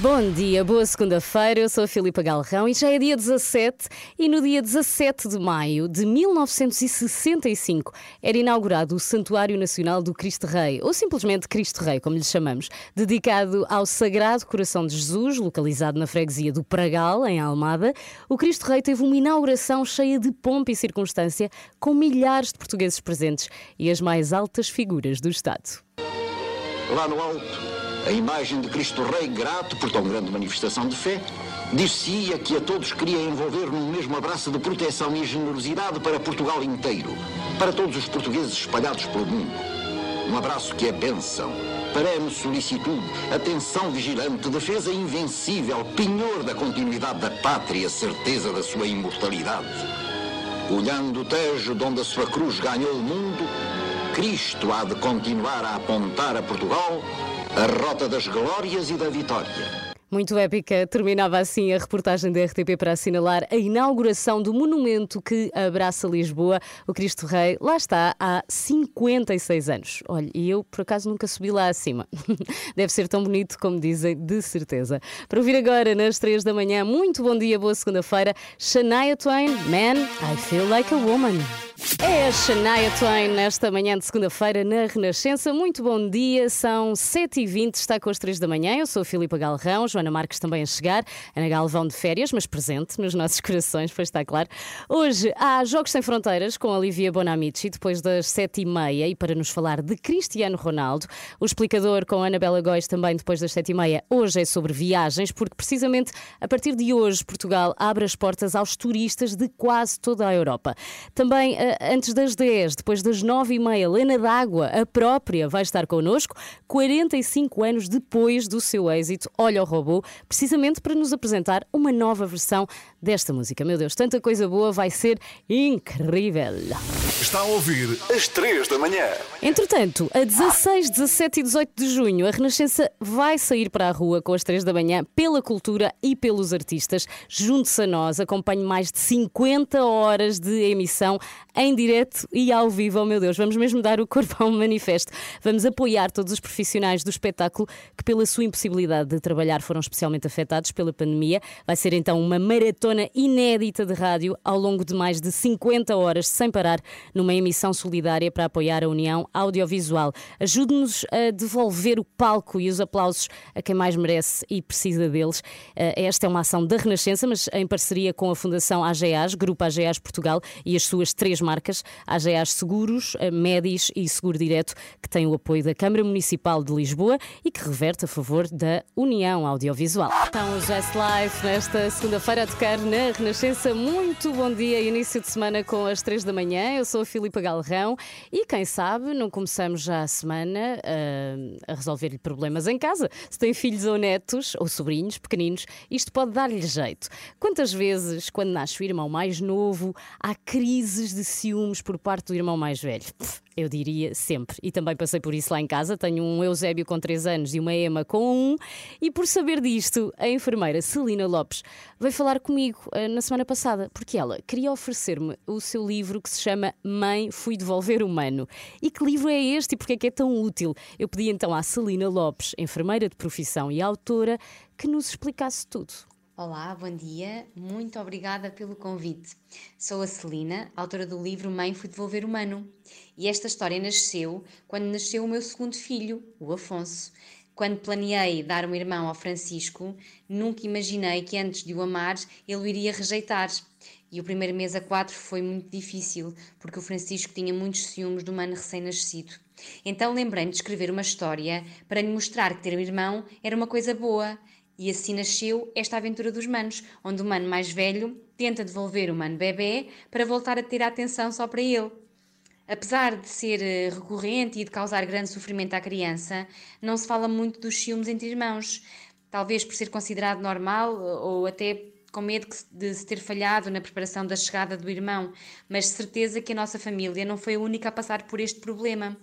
Bom dia, boa segunda-feira. Eu sou a Filipa Galrão e já é dia 17 e no dia 17 de maio de 1965 era inaugurado o Santuário Nacional do Cristo Rei, ou simplesmente Cristo Rei, como lhe chamamos, dedicado ao Sagrado Coração de Jesus, localizado na freguesia do Pragal, em Almada. O Cristo Rei teve uma inauguração cheia de pompa e circunstância, com milhares de portugueses presentes e as mais altas figuras do Estado. Lá no alto, a imagem de Cristo Rei, grato por tão grande manifestação de fé, dir-se-ia que a todos queria envolver num mesmo abraço de proteção e generosidade para Portugal inteiro, para todos os portugueses espalhados pelo mundo. Um abraço que é bênção, perene solicitude, atenção vigilante, defesa invencível, penhor da continuidade da pátria, certeza da sua imortalidade. Olhando o Tejo, de onde a sua cruz ganhou o mundo, Cristo há de continuar a apontar a Portugal a rota das glórias e da vitória. Muito épica, terminava assim a reportagem da RTP para assinalar a inauguração do monumento que abraça Lisboa, o Cristo Rei. Lá está, há 56 anos. Olha, e eu por acaso nunca subi lá acima. Deve ser tão bonito como dizem, de certeza. Para ouvir agora, nas 3 da manhã, muito bom dia, boa segunda-feira, Shania Twain, Man, I Feel Like a Woman. É a Shania Twain nesta manhã de segunda-feira na Renascença. Muito bom dia, são 7h20, está com as 3 da manhã. Eu sou a Filipa Galrão, Joana Marques também a chegar. Ana Galvão de férias, mas presente nos nossos corações, pois está claro. Hoje há Jogos Sem Fronteiras com a Olivia Bonamici, depois das 7h30, e para nos falar de Cristiano Ronaldo. O explicador com a Anabela Góis também depois das 7h30. Hoje é sobre viagens, porque precisamente a partir de hoje Portugal abre as portas aos turistas de quase toda a Europa. Também a antes das 10, depois das 9 e meia, Lena D'Água, a própria, vai estar connosco, 45 anos depois do seu êxito Olha o Robô, precisamente para nos apresentar uma nova versão desta música. Meu Deus, tanta coisa boa, vai ser incrível. Está a ouvir às 3 da manhã. Entretanto, a 16, 17 e 18 de junho, a Renascença vai sair para a rua com as 3 da manhã pela cultura e pelos artistas. Junte-se a nós, acompanhe mais de 50 horas de emissão em direto e ao vivo. Oh meu Deus, vamos mesmo dar o corpo a um manifesto. Vamos apoiar todos os profissionais do espetáculo que, pela sua impossibilidade de trabalhar, foram especialmente afetados pela pandemia. Vai ser então uma maratona inédita de rádio ao longo de mais de 50 horas, sem parar, numa emissão solidária para apoiar a União Audiovisual. Ajude-nos a devolver o palco e os aplausos a quem mais merece e precisa deles. Eh, esta é uma ação da Renascença, mas em parceria com a Fundação AGAs, Grupo AGAs Portugal e as suas três marcas, AGAs Seguros, Medis e Seguro Direto, que têm o apoio da Câmara Municipal de Lisboa e que reverte a favor da União Audiovisual. Então, o Just Life nesta segunda-feira a tocar na Renascença. Muito bom dia, início de semana com as três da manhã. Eu sou a Filipa Galrão e quem sabe não começamos já a semana uh, a resolver-lhe problemas em casa. Se tem filhos ou netos ou sobrinhos pequeninos, isto pode dar-lhe jeito. Quantas vezes, quando nasce o irmão mais novo, há crises de ciúmes por parte do irmão mais velho? Eu diria sempre. E também passei por isso lá em casa. Tenho um Eusébio com 3 anos e uma Ema com 1. E por saber disto, a enfermeira Celina Lopes veio falar comigo uh, na semana passada, porque ela queria oferecer-me o seu livro que se chama Mãe, Fui Devolver Humano. E que livro é este e porque é que é tão útil? Eu pedi então à Celina Lopes, enfermeira de profissão e autora, que nos explicasse tudo. Olá, bom dia. Muito obrigada pelo convite. Sou a Celina, autora do livro Mãe Fui Devolver Humano. E esta história nasceu quando nasceu o meu segundo filho, o Afonso. Quando planeei dar um irmão ao Francisco, nunca imaginei que antes de o amar ele o iria rejeitar. E o primeiro mês a quatro foi muito difícil, porque o Francisco tinha muitos ciúmes do mano recém-nascido. Então lembrei-me de escrever uma história para lhe mostrar que ter um irmão era uma coisa boa e assim nasceu esta aventura dos manos, onde o mano mais velho tenta devolver o mano bebê para voltar a ter a atenção só para ele. Apesar de ser eh, recorrente e de causar grande sofrimento à criança, não se fala muito dos ciúmes entre irmãos, talvez por ser considerado normal eh, ou até com medo de se ter falhado na preparação da chegada do irmão, mas certeza que a nossa família não foi a única a passar por este problema.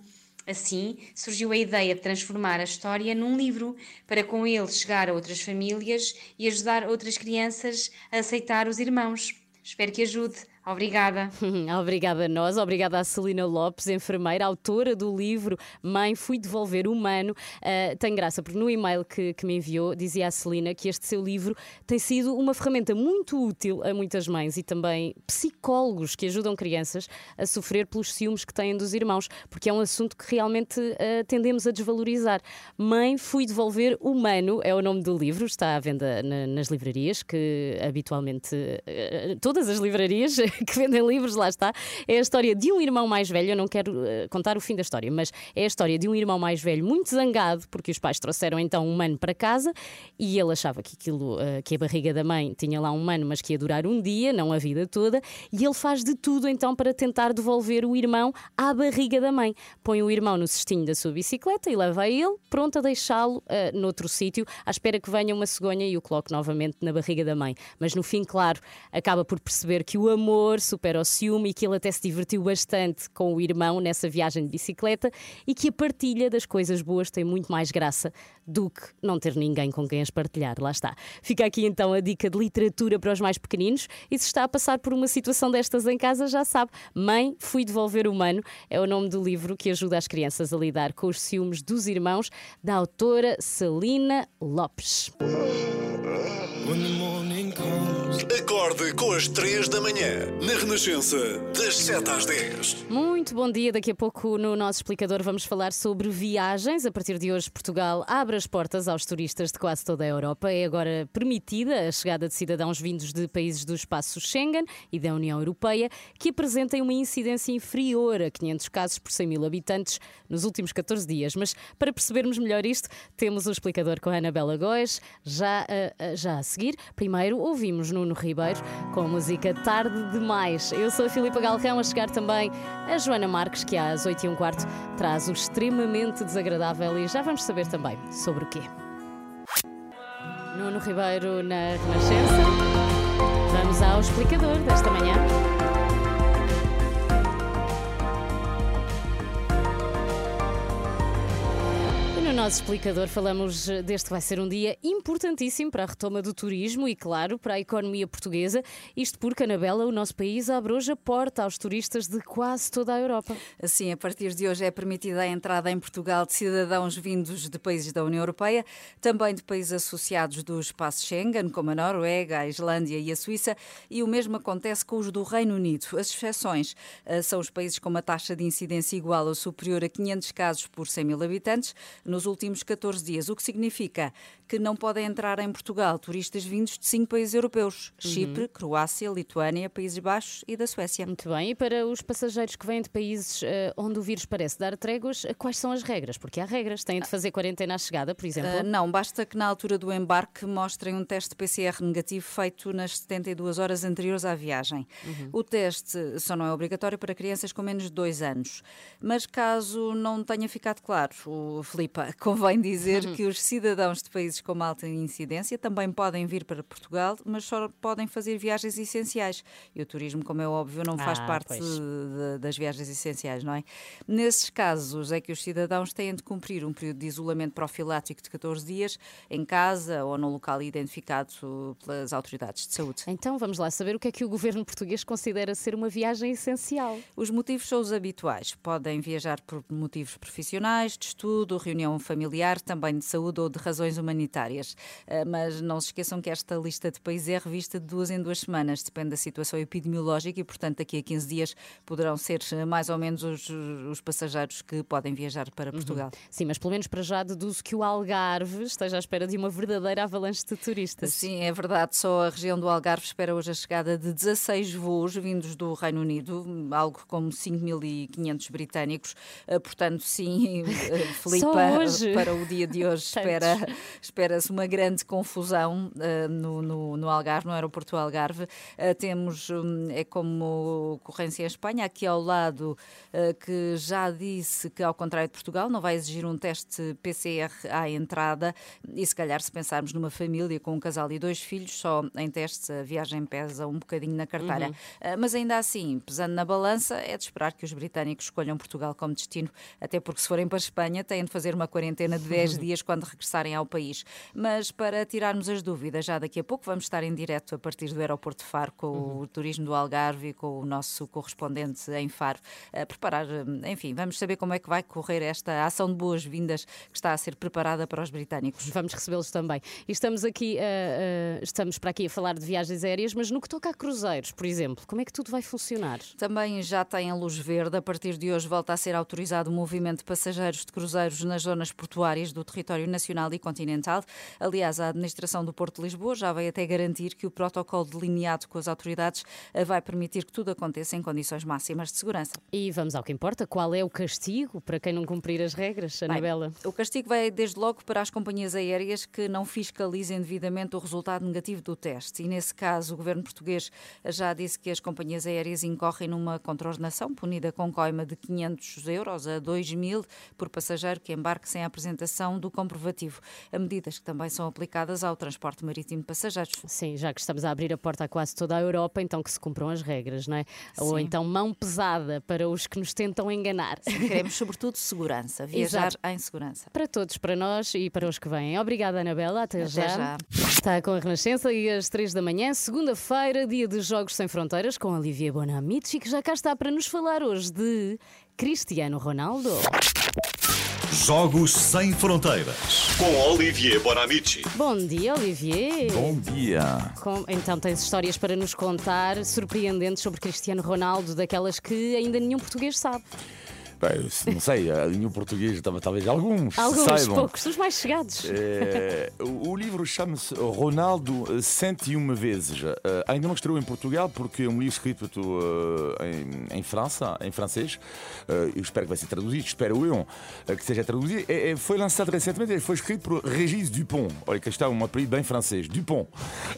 Assim, surgiu a ideia de transformar a história num livro, para com ele chegar a outras famílias e ajudar outras crianças a aceitar os irmãos. Espero que ajude. Obrigada. obrigada a nós, obrigada à Celina Lopes, enfermeira, autora do livro Mãe, Fui Devolver Humano. Uh, tem graça, porque no e-mail que, que, me enviou, dizia a Celina que este seu livro tem sido uma ferramenta muito útil a muitas mães e também psicólogos que ajudam crianças a sofrer pelos ciúmes que têm dos irmãos, porque é um assunto que realmente uh, tendemos a desvalorizar. Mãe, Fui Devolver Humano é o nome do livro, está à venda na, nas livrarias, que habitualmente uh, todas as livrarias que vendem livros, lá está. É a história de um irmão mais velho. Eu não quero uh, contar o fim da história, mas é a história de um irmão mais velho muito zangado porque os pais trouxeram então um mano para casa e ele achava que aquilo, uh, que a barriga da mãe tinha lá um mano, mas que ia durar um dia, não a vida toda. E ele faz de tudo então para tentar devolver o irmão à barriga da mãe. Põe o irmão no cestinho da sua bicicleta e leva ele, pronto a deixá-lo uh, noutro sítio, à espera que venha uma cegonha e o coloque novamente na barriga da mãe. Mas no fim, claro, acaba por perceber que o amor amor, supera o ciúme e que ele até se divertiu bastante com o irmão nessa viagem de bicicleta e que a partilha das coisas boas tem muito mais graça do que não ter ninguém com quem as partilhar. Lá está. Fica aqui então a dica de literatura para os mais pequeninos e se está a passar por uma situação destas em casa, já sabe. Mãe, fui devolver o humano é o nome do livro que ajuda as crianças a lidar com os ciúmes dos irmãos, da autora Celina Lopes. Acorde com as 3 da manhã, na Renascença, das 7 às 10. Muito bom dia. Daqui a pouco, no nosso explicador, vamos falar sobre viagens. A partir de hoje, Portugal abre as portas aos turistas de quase toda a Europa. É agora permitida a chegada de cidadãos vindos de países do espaço Schengen e da União Europeia que apresentem uma incidência inferior a 500 casos por 100 mil habitantes nos últimos 14 dias. Mas para percebermos melhor isto, temos o explicador com a Anabela Góes já, uh, uh, já a seguir. Primeiro, ouvimos Nuno Ribeiro com a música Tarde Demais. Eu sou a Filipa Galrão, a chegar também a Joana Marques, que às 8 e um quarto traz o extremamente desagradável e já vamos saber também sobre o quê. Nuno Ribeiro na Renascença. Vamos ao explicador desta manhã. Nosso explicador falamos eh, deste que vai ser um dia importantíssimo para a retoma do turismo e, claro, para a economia portuguesa. Isto porque, Anabela, o nosso país abre hoje a porta aos turistas de quase toda a Europa. Assim, a partir de hoje é permitida a entrada em Portugal de cidadãos vindos de países da União Europeia, também de países associados do espaço Schengen, como a Noruega, a Islândia e a Suíça, e o mesmo acontece com os do Reino Unido. As exceções eh, são os países com uma taxa de incidência igual ou superior a 500 casos por 100 mil habitantes. Nos últimos 14 dias, o que significa que não podem entrar em Portugal turistas vindos de cinco países europeus: uhum. Chipre, Croácia, Lituânia, Países Baixos e da Suécia. Muito bem. E para os passageiros que vêm de países uh, onde o vírus parece dar tréguas, eh, quais são as regras? Porque há regras. Têm de fazer quarentena à chegada, por exemplo? Uh, não, basta que na altura do embarque mostrem um teste PCR negativo feito nas 72 horas anteriores à viagem. Uhum. O teste só não é obrigatório para crianças com menos de 2 anos. Mas caso não tenha ficado claro, o Filipa, convém dizer uhum. que os cidadãos de países com alta incidência também podem vir para Portugal, mas só podem fazer viagens essenciais. E o turismo, como é óbvio, não faz ah, parte de, das viagens essenciais, não é? Nesses casos é que os cidadãos têm de cumprir um período de isolamento profilático de 14 dias em casa ou no local identificado pelas autoridades de saúde. Então vamos lá saber o que é que o governo português considera ser uma viagem essencial. Os motivos são os habituais. Podem viajar por motivos profissionais, de estudo, reunião familiar, também de saúde ou de razões humanitárias. Eh, mas não se esqueçam que esta lista de países é revista de duas em duas semanas, depende da situação epidemiológica e, portanto, daqui a 15 dias poderão ser eh, mais ou menos os, os passageiros que podem viajar para uhum. Portugal. Uhum. Sim, mas pelo menos para já deduzo que o Algarve esteja à espera de uma verdadeira avalanche de turistas. Sim, é verdade. Só a região do Algarve espera hoje a chegada de 16 voos vindos do Reino Unido, algo como 5.500 britânicos. Eh, portanto, sim, hoje. Para, para o dia de hoje espera, espera-se uma grande confusão uh, no, no, no, Algarve, no aeroporto do Algarve. Uh, temos, um, é como ocorrência em Espanha, aqui ao lado, uh, que já disse que, ao contrário de Portugal, não vai exigir um teste PCR à entrada e, se calhar, se pensarmos numa família com um casal e dois filhos, só em testes a viagem pesa um bocadinho na carteira. Uhum. mas ainda assim, pesando na balança, é de esperar que os britânicos escolham Portugal como destino, até porque se forem para a Espanha têm de fazer uma quarentena de 10 dias quando regressarem ao país. Mas para tirarmos as dúvidas, já daqui a pouco vamos estar em direto a partir do aeroporto de Faro com uhum. o turismo do Algarve e com o nosso correspondente em Faro a preparar, enfim, vamos saber como é que vai correr esta ação de boas-vindas que está a ser preparada para os britânicos. Vamos recebê-los também. E estamos aqui, uh, uh, estamos para aqui a falar de viagens aéreas, mas no que toca a cruzeiros, por exemplo, como é que tudo vai funcionar? Também já tem a luz verde. A partir de hoje volta a ser autorizado o movimento de passageiros de cruzeiros nas zonas portuárias do território nacional e continental. Aliás, a administração do Porto de Lisboa já vai até garantir que o protocolo delineado com as autoridades eh, vai permitir que tudo aconteça em condições máximas de segurança. E vamos ao que importa: qual é o castigo para quem não cumprir as regras, Anabela? Bem, o castigo vai desde logo para as companhias aéreas que não fiscalizem devidamente o resultado negativo do teste. E nesse caso, o governo português já disse que as companhias aéreas incorrem numa contraordenação punida com coima de 500 euros a 2 mil por passageiro que embarque sem a apresentação do comprovativo. A medidas que também são aplicadas ao transporte marítimo de passageiros. Sim, já que estamos a abrir a porta a quase toda a Europa, então que se cumpram as regras, não é? Sim. Ou então mão pesada para os que nos tentam enganar. Sim, queremos sobretudo segurança, viajar Exato. em segurança. Para todos, para nós e para os que vêm. Obrigada, Anabela. Até, Até já. já. Está com a Renascença e às 3 da manhã, segunda-feira, dia de Jogos Sem Fronteiras, com Olivia Bonamici, que já cá está para nos falar hoje de Cristiano Ronaldo. Jogos Sem Fronteiras com Olivier Bonamici. Bom dia, Olivier. Bom dia. Com... Então tens histórias para nos contar surpreendentes sobre Cristiano Ronaldo, daquelas que ainda nenhum português sabe. Bem, não sei, a língua portuguesa talvez alguns. Alguns, saibam. poucos, os mais chegados. É, o, o, livro chama-se Ronaldo 101 vezes. Uh, ainda não estreou em Portugal porque é um livro escrito uh, em, em, França, em francês. Uh, eu espero que vai ser traduzido, espero eu que seja traduzido. É, é, foi lançado recentemente, foi escrito por Régis Dupont. Olha, que está um apelido bem francês, Dupont.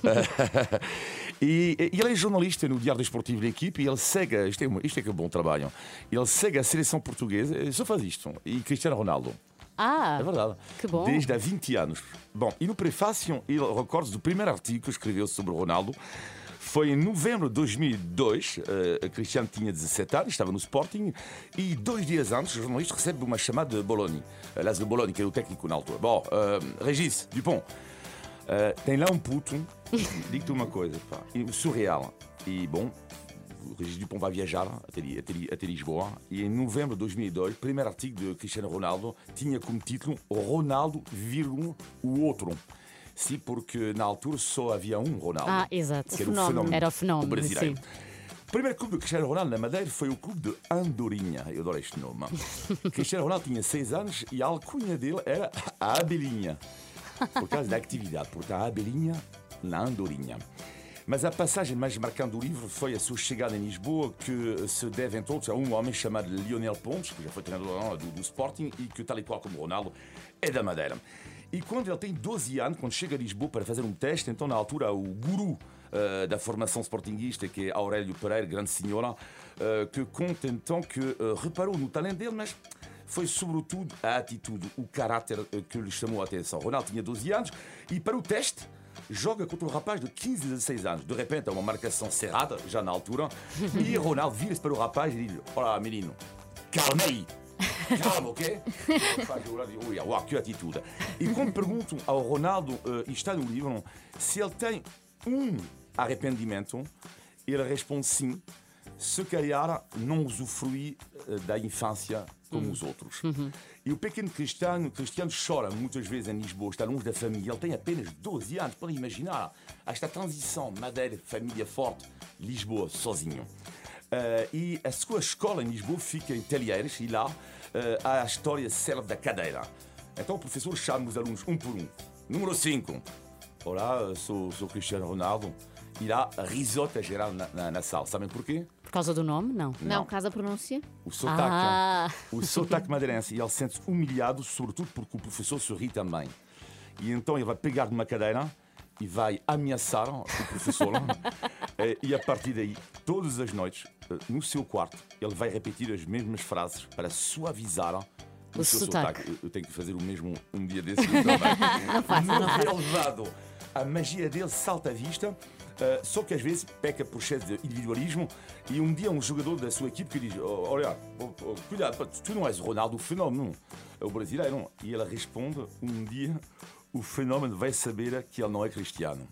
E, e, ele é jornalista no Diário Desportivo da equipe e ele segue, isto é, isto é que é um bom trabalho, ele segue a seleção portuguesa, só faz isto, e Cristiano Ronaldo. Ah, é verdade. Que bom. Desde há 20 anos. Bom, e no prefácio ele recorda do primeiro artigo que escreveu sobre o Ronaldo. Foi em novembro de 2002, uh, Cristiano tinha 17 anos, estava no Sporting, e dois dias antes o jornalista recebe uma chamada de Bologna, aliás de Bologna, que era o técnico na altura. Bom, uh, Regis Dupont, uh, tem lá um puto Digo-te uma coisa, pá, surreal. E bom, o Regis Dupont vai viajar até, até, até Lisboa e em novembro de 2002, primeiro artigo de Cristiano Ronaldo tinha como título Ronaldo, vírgula, o outro. Sim, porque na altura só havia um Ronaldo. Ah, exato. Que era, o fenómeno, era o o brasileiro. Sim. O primeiro clube de Cristiano Ronaldo na Madeira foi o clube de Andorinha. Eu adoro este nome. Cristiano Ronaldo tinha 6 anos e a alcunha dele era a Abelinha. Por causa da atividade. Portanto, a Abelinha na Andorinha. Mas a passagem mais marcante do livro foi a sua chegada em Lisboa, que se deve todos a um homem chamado Lionel Pontes, que já foi treinador do, do Sporting e que, tal e qual como Ronaldo, é da Madeira. E quando ele tem 12 anos, quando chega a Lisboa para fazer um teste, então na altura o guru uh, da formação sportinguista, que é Aurélio Pereira, grande senhora, uh, que conta então que uh, reparou no talento dele, mas foi sobretudo a atitude, o caráter que lhe chamou a atenção. Ronaldo tinha 12 anos e para o teste joga contra um rapaz de 15, 16 anos. De repente, é uma marcação cerrada, já na altura, e Ronaldo vira-se para o rapaz e diz: Olá, menino, calma aí. Calma, ok? Ui, uau, que atitude. E quando perguntam ao Ronaldo, uh, e está no livro, se ele tem um arrependimento, ele responde sim se calhar não usufruir uh, da infância como uhum. os outros. Uhum. E o pequeno Cristiano, Cristiano chora muitas vezes em Lisboa, está longe da família. Ele tem apenas 12 anos. Podem imaginar esta transição Madeira, família forte, Lisboa, sozinho. Uh, e a sua escola em Lisboa fica em Telheiras e lá uh, há a história célebre da cadeira. Então o professor chama os alunos um por um. Número 5. Olá, sou, sou Cristiano Ronaldo. E lá, risota geral na, na, na sala. Sabem porquê? Por causa do nome? Não. Não, casa pronúncia. O sotaque. Ah. O sotaque madeirense. E ele sente-se humilhado, sobretudo porque o professor sorri também. E então ele vai pegar numa cadeira e vai ameaçar o professor. Eh, e a partir daí, todas as noites, eh, no seu quarto, ele vai repetir as mesmas frases para suavizar o, O seu sotaque. sotaque. Eu- tenho que fazer o mesmo um dia desses não faço, não relevado. A magia dele salta à vista, eh, só que às vezes peca por excesso de individualismo. E um dia, um jogador da sua equipe que diz: "Oh, Olha, oh, oh, cuidado, tu não és o Ronaldo, o fenómeno, é o brasileiro. E ele responde: Um dia. O fenómeno vai saber que ele não é cristiano.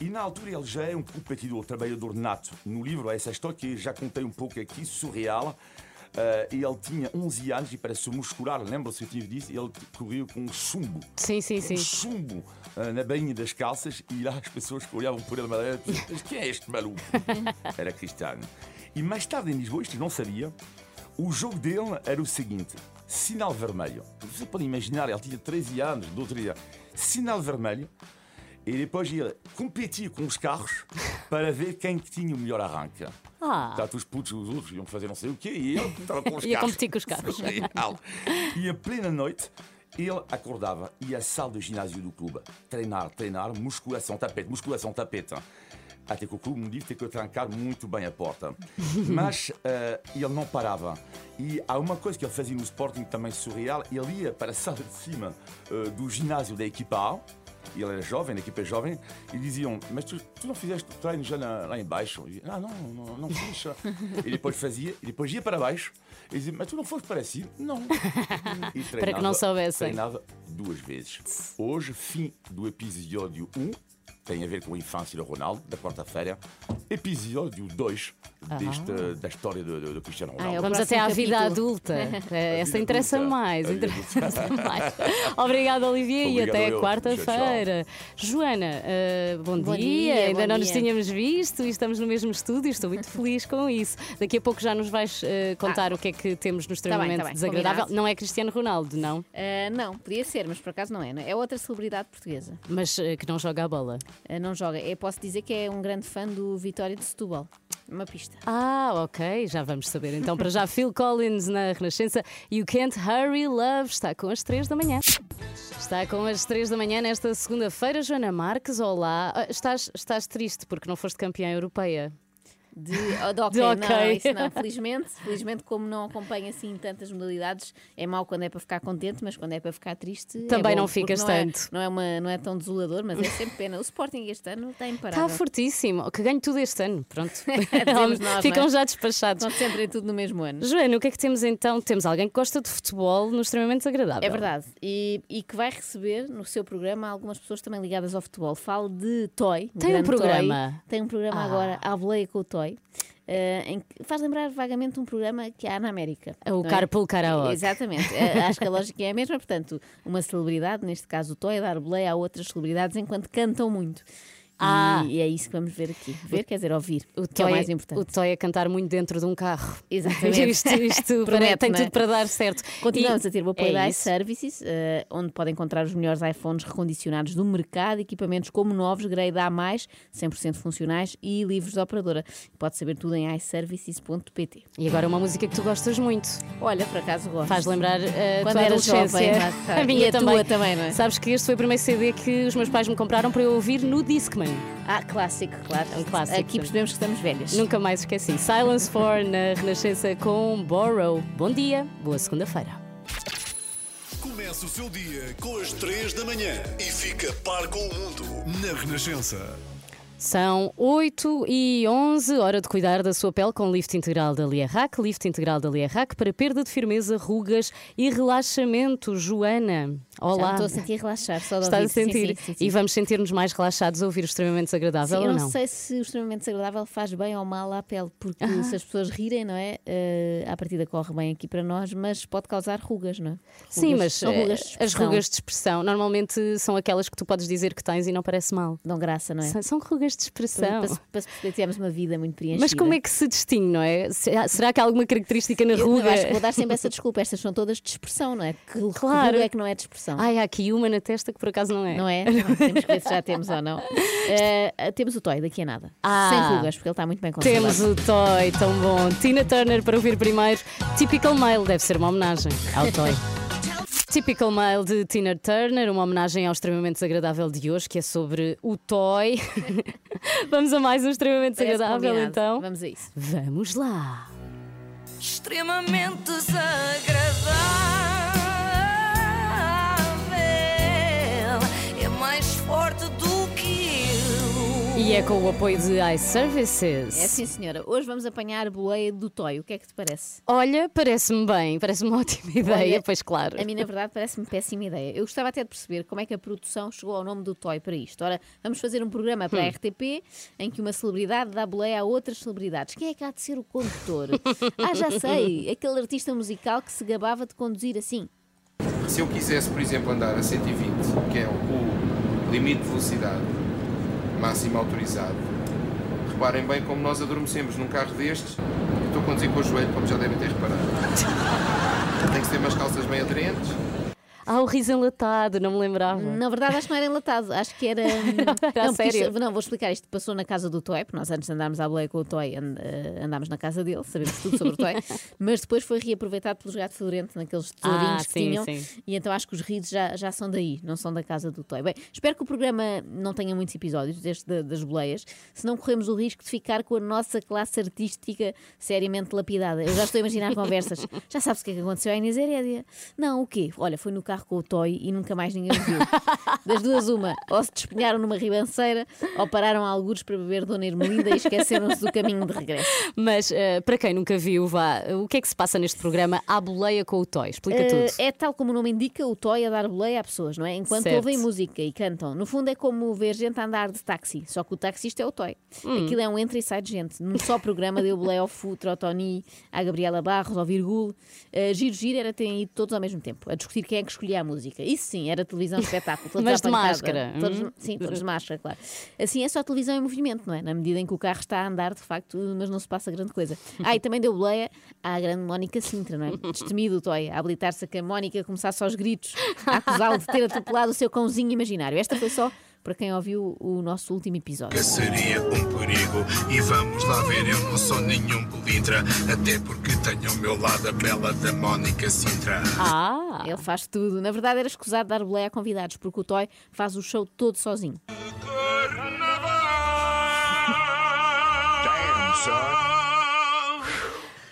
E na altura ele já é um competidor, trabalhador nato. No livro, essa história que já contei um pouco aqui, surreal. E ele tinha 11 anos e para se muscular, lembra-se que eu tinha dito, ele correu com um chumbo. Sim, sim, Um sim. chumbo eh, na bainha das calças e lá as pessoas que olhavam por ele madeira diziam, mas quem é este maluco? Era cristiano. E mais tarde em Lisboa, isto não sabia, o jogo dele era o seguinte: sinal vermelho. Você pode imaginar, ele tinha 13 anos, 12 anos. Sinal vermelho. E depois ele competia com os carros para ver quem que tinha o melhor arranque. Ah. Portanto, os putos, os outros iam fazer não sei o quê e ele estava com os Ia carros. competir com os carros. E a plena noite, ele acordava e à sala do ginásio do clube. Treinar, treinar, musculação, tapete, musculação, tapete. Até que o clube me disse que ter que trancar muito bem a porta. Mas eh, ele não parava. E há uma coisa que ele fazia no Sporting também surreal: ele ia para a sala de cima eh, do ginásio da equipa A. Ele era jovem, a equipa é jovem, e diziam: Mas tu, tu não fizeste o treino já na- lá embaixo? E, ah, não, não, não fiz. e depois fazia, e depois ia para baixo, e dizia: Mas tu não foste para cima? Não. E Para que não treinava- soubessem. Treinava duas vezes. Hoje, fim do episódio 1, tem a ver com a infância do Ronaldo, da quarta-feira. Episódio 2 deste, da história do, do- do Cristiano Ah, Ronaldo. Vamos até à vida adulta. É, Essa vida interessa adulta. mais. A Interessa mais. Obrigada, Olivia, e Obrigado até eu. quarta-feira. Joana, eh, bom, Bom dia. dia, Ainda bom não nos dia. tínhamos visto e estamos no mesmo estúdio. Estou muito feliz com isso. Daqui a pouco já nos vais eh, contar o que é que temos no bem, extremamente tá bem, desagradável. combinado. Não é Cristiano Ronaldo, não, Ah, não, podia ser, mas por acaso não é. não é? É outra celebridade portuguesa. mas que não joga a bola. Ah, não joga. Eu posso dizer que é um grande fã do Vitória de Setúbal. Uma pista. Ah, ok, já vamos saber. Então, para já, Phil Collins na Renascença. You Can't Hurry Love está com as 3 da manhã. Está com as 3 da manhã nesta segunda-feira, Joana Marques. Olá. Ah, Estás, estás triste porque não foste campeã europeia? De, oh, de ok, De ok. não, isso não. Felizmente, felizmente, como não acompanho assim tantas modalidades, é mau quando é para ficar contente, mas quando é para ficar triste. é Também bom, não ficas não é- tanto. não, é uma, não é tão desolador, mas é sempre pena. O Sporting este ano está imparável. Está fortíssimo. Que ganho tudo este ano. Pronto. Dizemos nós, Ficam é? já despachados. Estão sempre em tudo no mesmo ano. Joana, o que é que temos então? Temos alguém que gosta de futebol no extremamente desagradável. É verdade. E, e que vai receber no seu programa algumas pessoas também ligadas ao futebol. Falo de Toy. Tem um programa? Toy. Tem um programa Ah. agora, à boleia com o Toy. Eh, em que faz lembrar vagamente um programa que há na América. É o não Carpool Karaoke. Exatamente. Eh, Acho que a lógica é a mesma. Portanto, uma celebridade, neste caso o Toy, a dar boleia a outras celebridades enquanto cantam muito. E- Ah. E, é isso que vamos ver aqui. Ver quer dizer ouvir, O que é o Toy- mais importante. O Toy a cantar muito dentro de um carro. Exatamente. isto isto Promete, tem é? tudo para dar certo. Continuamos E- a ter o apoio é da iServices, eh, onde pode encontrar os melhores iPhones recondicionados do mercado, equipamentos como novos, grade A+, 100% funcionais e livres de operadora. Pode saber tudo em iServices.pt. E agora uma música que tu gostas muito. Olha, por acaso gosto. Faz lembrar uh, a Quando adolescência. jovem, lá a minha E a também. tua também, não é? Sabes que este foi o primeiro CD que os meus pais me compraram para eu ouvir no Discman. Ah, clássico, claro. É um clássico, Aqui percebemos que estamos velhas. Nunca mais esqueci. Silence 4 na Renascença com Borrow. Bom dia, boa segunda-feira. Começa o seu dia com as 3 da manhã e fica par com o mundo na Renascença. São 8 e 11, hora de cuidar da sua pele com lift integral da Liarrac. Lift integral da Liarrac para perda de firmeza, rugas e relaxamento. Joana, olá. estou a sentir relaxar, só de Está a. Sim, sentir. sim, sim, sim. E vamos sentir-nos mais relaxados a ouvir o extremamente desagradável Sim, eu ou não, não? sei se o extremamente desagradável faz bem ou mal à pele, porque se as pessoas rirem, não é? Eh, à partida corre bem aqui para nós, mas pode causar rugas, não é? Sim, Rugas- mas são eh, rugas de as rugas de expressão normalmente são aquelas que tu podes dizer que tens e não parece mal. dão graça, não é? São, são rugas de expressão. Para, para que tivemos uma vida muito preenchida. Mas como é que se distingue, não é? Será, que há alguma característica na Eu, ruga? eu acho que vou dar sempre essa desculpa. Estas são todas de expressão, não é? Que Claro. ruga é que não é de expressão. Ai, há aqui uma na testa que por acaso não é. Não é? Não, temos que ver se já temos ou não. Eh, temos o Toy daqui a nada. Ah. Sem rugas, porque ele está muito bem conservado. Temos o Toy, tão bom. Tina Turner para ouvir primeiro. Typical Male, deve ser uma homenagem ao Toy. Typical Male de Tina Turner, uma homenagem ao extremamente desagradável de hoje, que é sobre o Toy. Vamos a mais um extremamente Parece desagradável, combinado. então. Vamos a isso. Vamos lá. extremamente desagradável. Forte do que eu. E é com o apoio de iServices. É sim, senhora. Hoje vamos apanhar a boleia do Toy. O que é que te parece? Olha, parece-me bem, parece-me uma ótima ideia, Olha, pois claro. A mim, na verdade, parece-me péssima ideia. Eu gostava até de perceber como é que a produção chegou ao nome do Toy para isto. Ora, vamos fazer um programa para a RTP em que uma celebridade dá boleia a outras celebridades. Quem é que há de ser o condutor? ah, já sei! Aquele artista musical que se gabava de conduzir assim. Se eu quisesse, por exemplo, andar a 120, que é o limite de velocidade máximo autorizado, reparem bem como nós adormecemos num carro destes. Estou a conduzir com o joelho, como já devem ter reparado. Tem que ser umas calças bem aderentes. Ah, o riso enlatado, não me lembrava. Na verdade, acho que não era enlatado, acho que era. Era a não, sério? isto- não, vou explicar. Isto passou na casa do Toy, porque nós antes de andarmos à boleia com o Toy, and- eh, andámos na casa dele, sabemos tudo sobre o Toy, mas depois foi reaproveitado pelos gatos fedorentos, naqueles tesourinhos Ah, que sim, tinham, sim. e então acho que os risos já, já são daí, não são da casa do Toy. Bem, espero que o programa não tenha muitos episódios deste da- das boleias, senão corremos o risco de ficar com a nossa classe artística seriamente lapidada. Eu já estou a imaginar conversas. Já sabes o que é que aconteceu à Inês Herédia? Não, o quê? Olha, foi no carro com o Toy e nunca mais ninguém o viu. Das duas, uma, ou se despenharam numa ribanceira ou pararam a algures para beber Dona Ermelinda e esqueceram-se do caminho de regresso. Mas eh, para quem nunca viu, vá, o que é que se passa neste programa? À boleia com o Toy, explica Eh, tudo. é tal como o nome indica, o Toy a dar boleia a pessoas, não é? Enquanto Certo. ouvem música e cantam. No fundo é como ver gente a andar de táxi, só que o taxista é o Toy. Hum. Aquilo é um entra e sai de gente. Num só programa deu boleia ao Futre, ao Tony, à Gabriela Barros, ao Virgul. Uh, giro Giro era terem ido todos ao mesmo tempo, a discutir quem é que escolhia a música. Isso sim, era televisão espetáculo. Todos Mas de pancada. máscara, Todos- hum? Sim, todos de máscara, claro. Assim é só televisão em movimento, não é? Na medida em que o carro está a andar, de facto, mas não se passa grande coisa. Ah, e também deu boleia à grande Mónica Sintra, não é? Destemido o Toy, a habilitar-se a que a Mónica começasse aos gritos, a acusá-lo de ter atropelado o seu cãozinho imaginário. Esta foi só para quem ouviu o nosso último episódio. Que seria um perigo e vamos lá ver, eu não sou nenhum pelintra Até porque tenho ao meu lado a bela da Mónica Sintra Ah! Ele faz tudo. Na verdade, era escusado dar boleia a convidados, porque o Toy faz o show todo sozinho.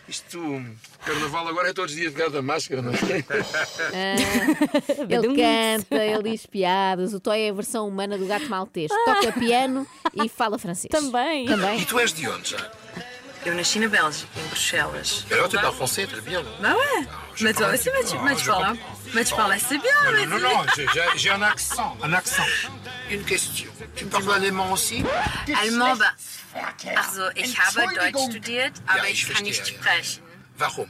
Isto, carnaval agora é todos os dias de da máscara, não é? Ah, ele canta, ele diz piadas. O Toy é a versão humana do gato maltês. Toca piano e fala francês. Também. Também. E tu és de onde já? Eu nasci na Bélgica, em Bruxelas. Alors tu parles français très bien Bah ouais. Mais toi aussi, mais tu, mais tu parles, mais tu parles assez bien, Non, mais non, non, j'ai- un accent, un accent. Une question, tu parles allemand aussi? Allemand, bah. Also, ich habe Deutsch studiert, aber Ja, ich ich kann nicht sprechen. Warum?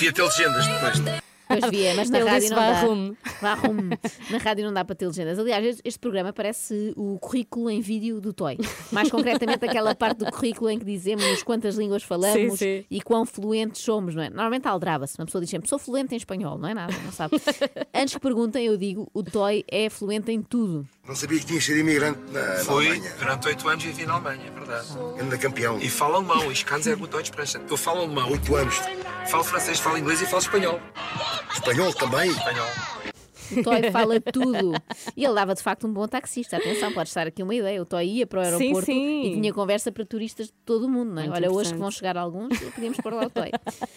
Ia ter legendas depois. Pois via, mas na Ele rádio não dá. varrum. Varrum. Na rádio não dá para ter legendas. Aliás, este- este programa parece o currículo em vídeo do Toy. Mais concretamente, aquela parte do currículo em que dizemos quantas línguas falamos Sim, sim. e quão fluentes somos, não é? Normalmente aldraba-se. Uma pessoa diz sempre, sou fluente em espanhol, não é nada, não sabe. Antes que perguntem, eu digo, o Toy é fluente em tudo. Não sabia que tinha sido imigrante na, na Fui, Alemanha durante oito anos vivi na Alemanha, é verdade. Anda campeão E falo alemão, ich kann sehr gut Deutsch sprechen. Eu falo alemão, Oito anos falo francês, falo inglês e falo espanhol. Espanhol também Espanhol. O Toy fala tudo. E ele dava de facto um bom taxista. Atenção, pode estar aqui uma ideia. O Toy ia para o Sim, aeroporto sim. e tinha conversa para turistas de todo o mundo. Não é? Olha, hoje que vão chegar alguns, podíamos pôr lá o Toy.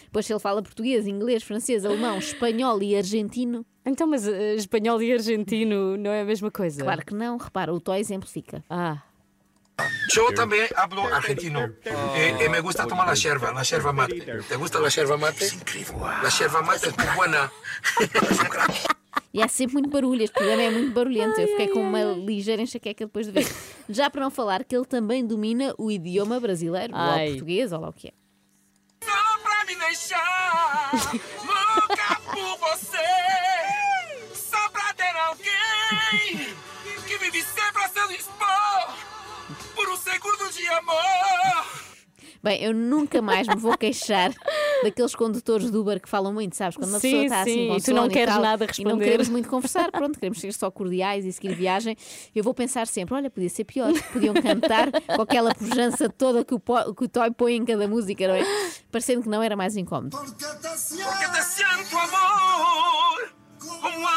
Depois, se ele fala português, inglês, francês, alemão, espanhol e argentino, Então, mas eh, espanhol e argentino não é a mesma coisa? claro que não. Repara, o Toy exemplifica. Ah, Yo también hablo argentino. Eh, eh, me gusta tomar la yerba, la yerba mate. ¿Te gusta la yerba mate? Incrível La yerba mate es muy buena. E há sempre muito barulho. Este programa é muito barulhento. Eu fiquei com uma ligeira enxaqueca depois de ver. Já para não falar que ele também domina o idioma brasileiro, ou Ai. o português, ou lá o que é. Só pra me deixar louca por você. Só pra ter alguém que vive sempre a seu dispor. Por um segundo de amor. Bem, eu nunca mais me vou queixar daqueles condutores do Uber que falam muito, sabes? Quando uma Sim, pessoa está assim sim, com e tu não queres tal, nada E não responder. queremos muito conversar, pronto, queremos ser só cordiais e seguir viagem. Eu vou pensar sempre: olha, podia ser pior. Podiam cantar com aquela pujança toda que o, que o Toy põe em cada música, não é? Parecendo que não era mais incómodo. Porque te siento amor como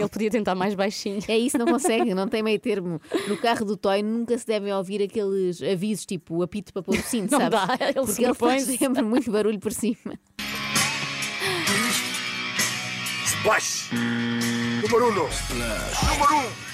Ele podia tentar mais baixinho. É isso, não consegue, não tem meio termo. No carro do Toy nunca se devem ouvir aqueles avisos tipo o apito para pôr o cinto, Não sabes? dá, ele Porque ele faz sempre muito barulho por cima. Splash. Número uno. Número um.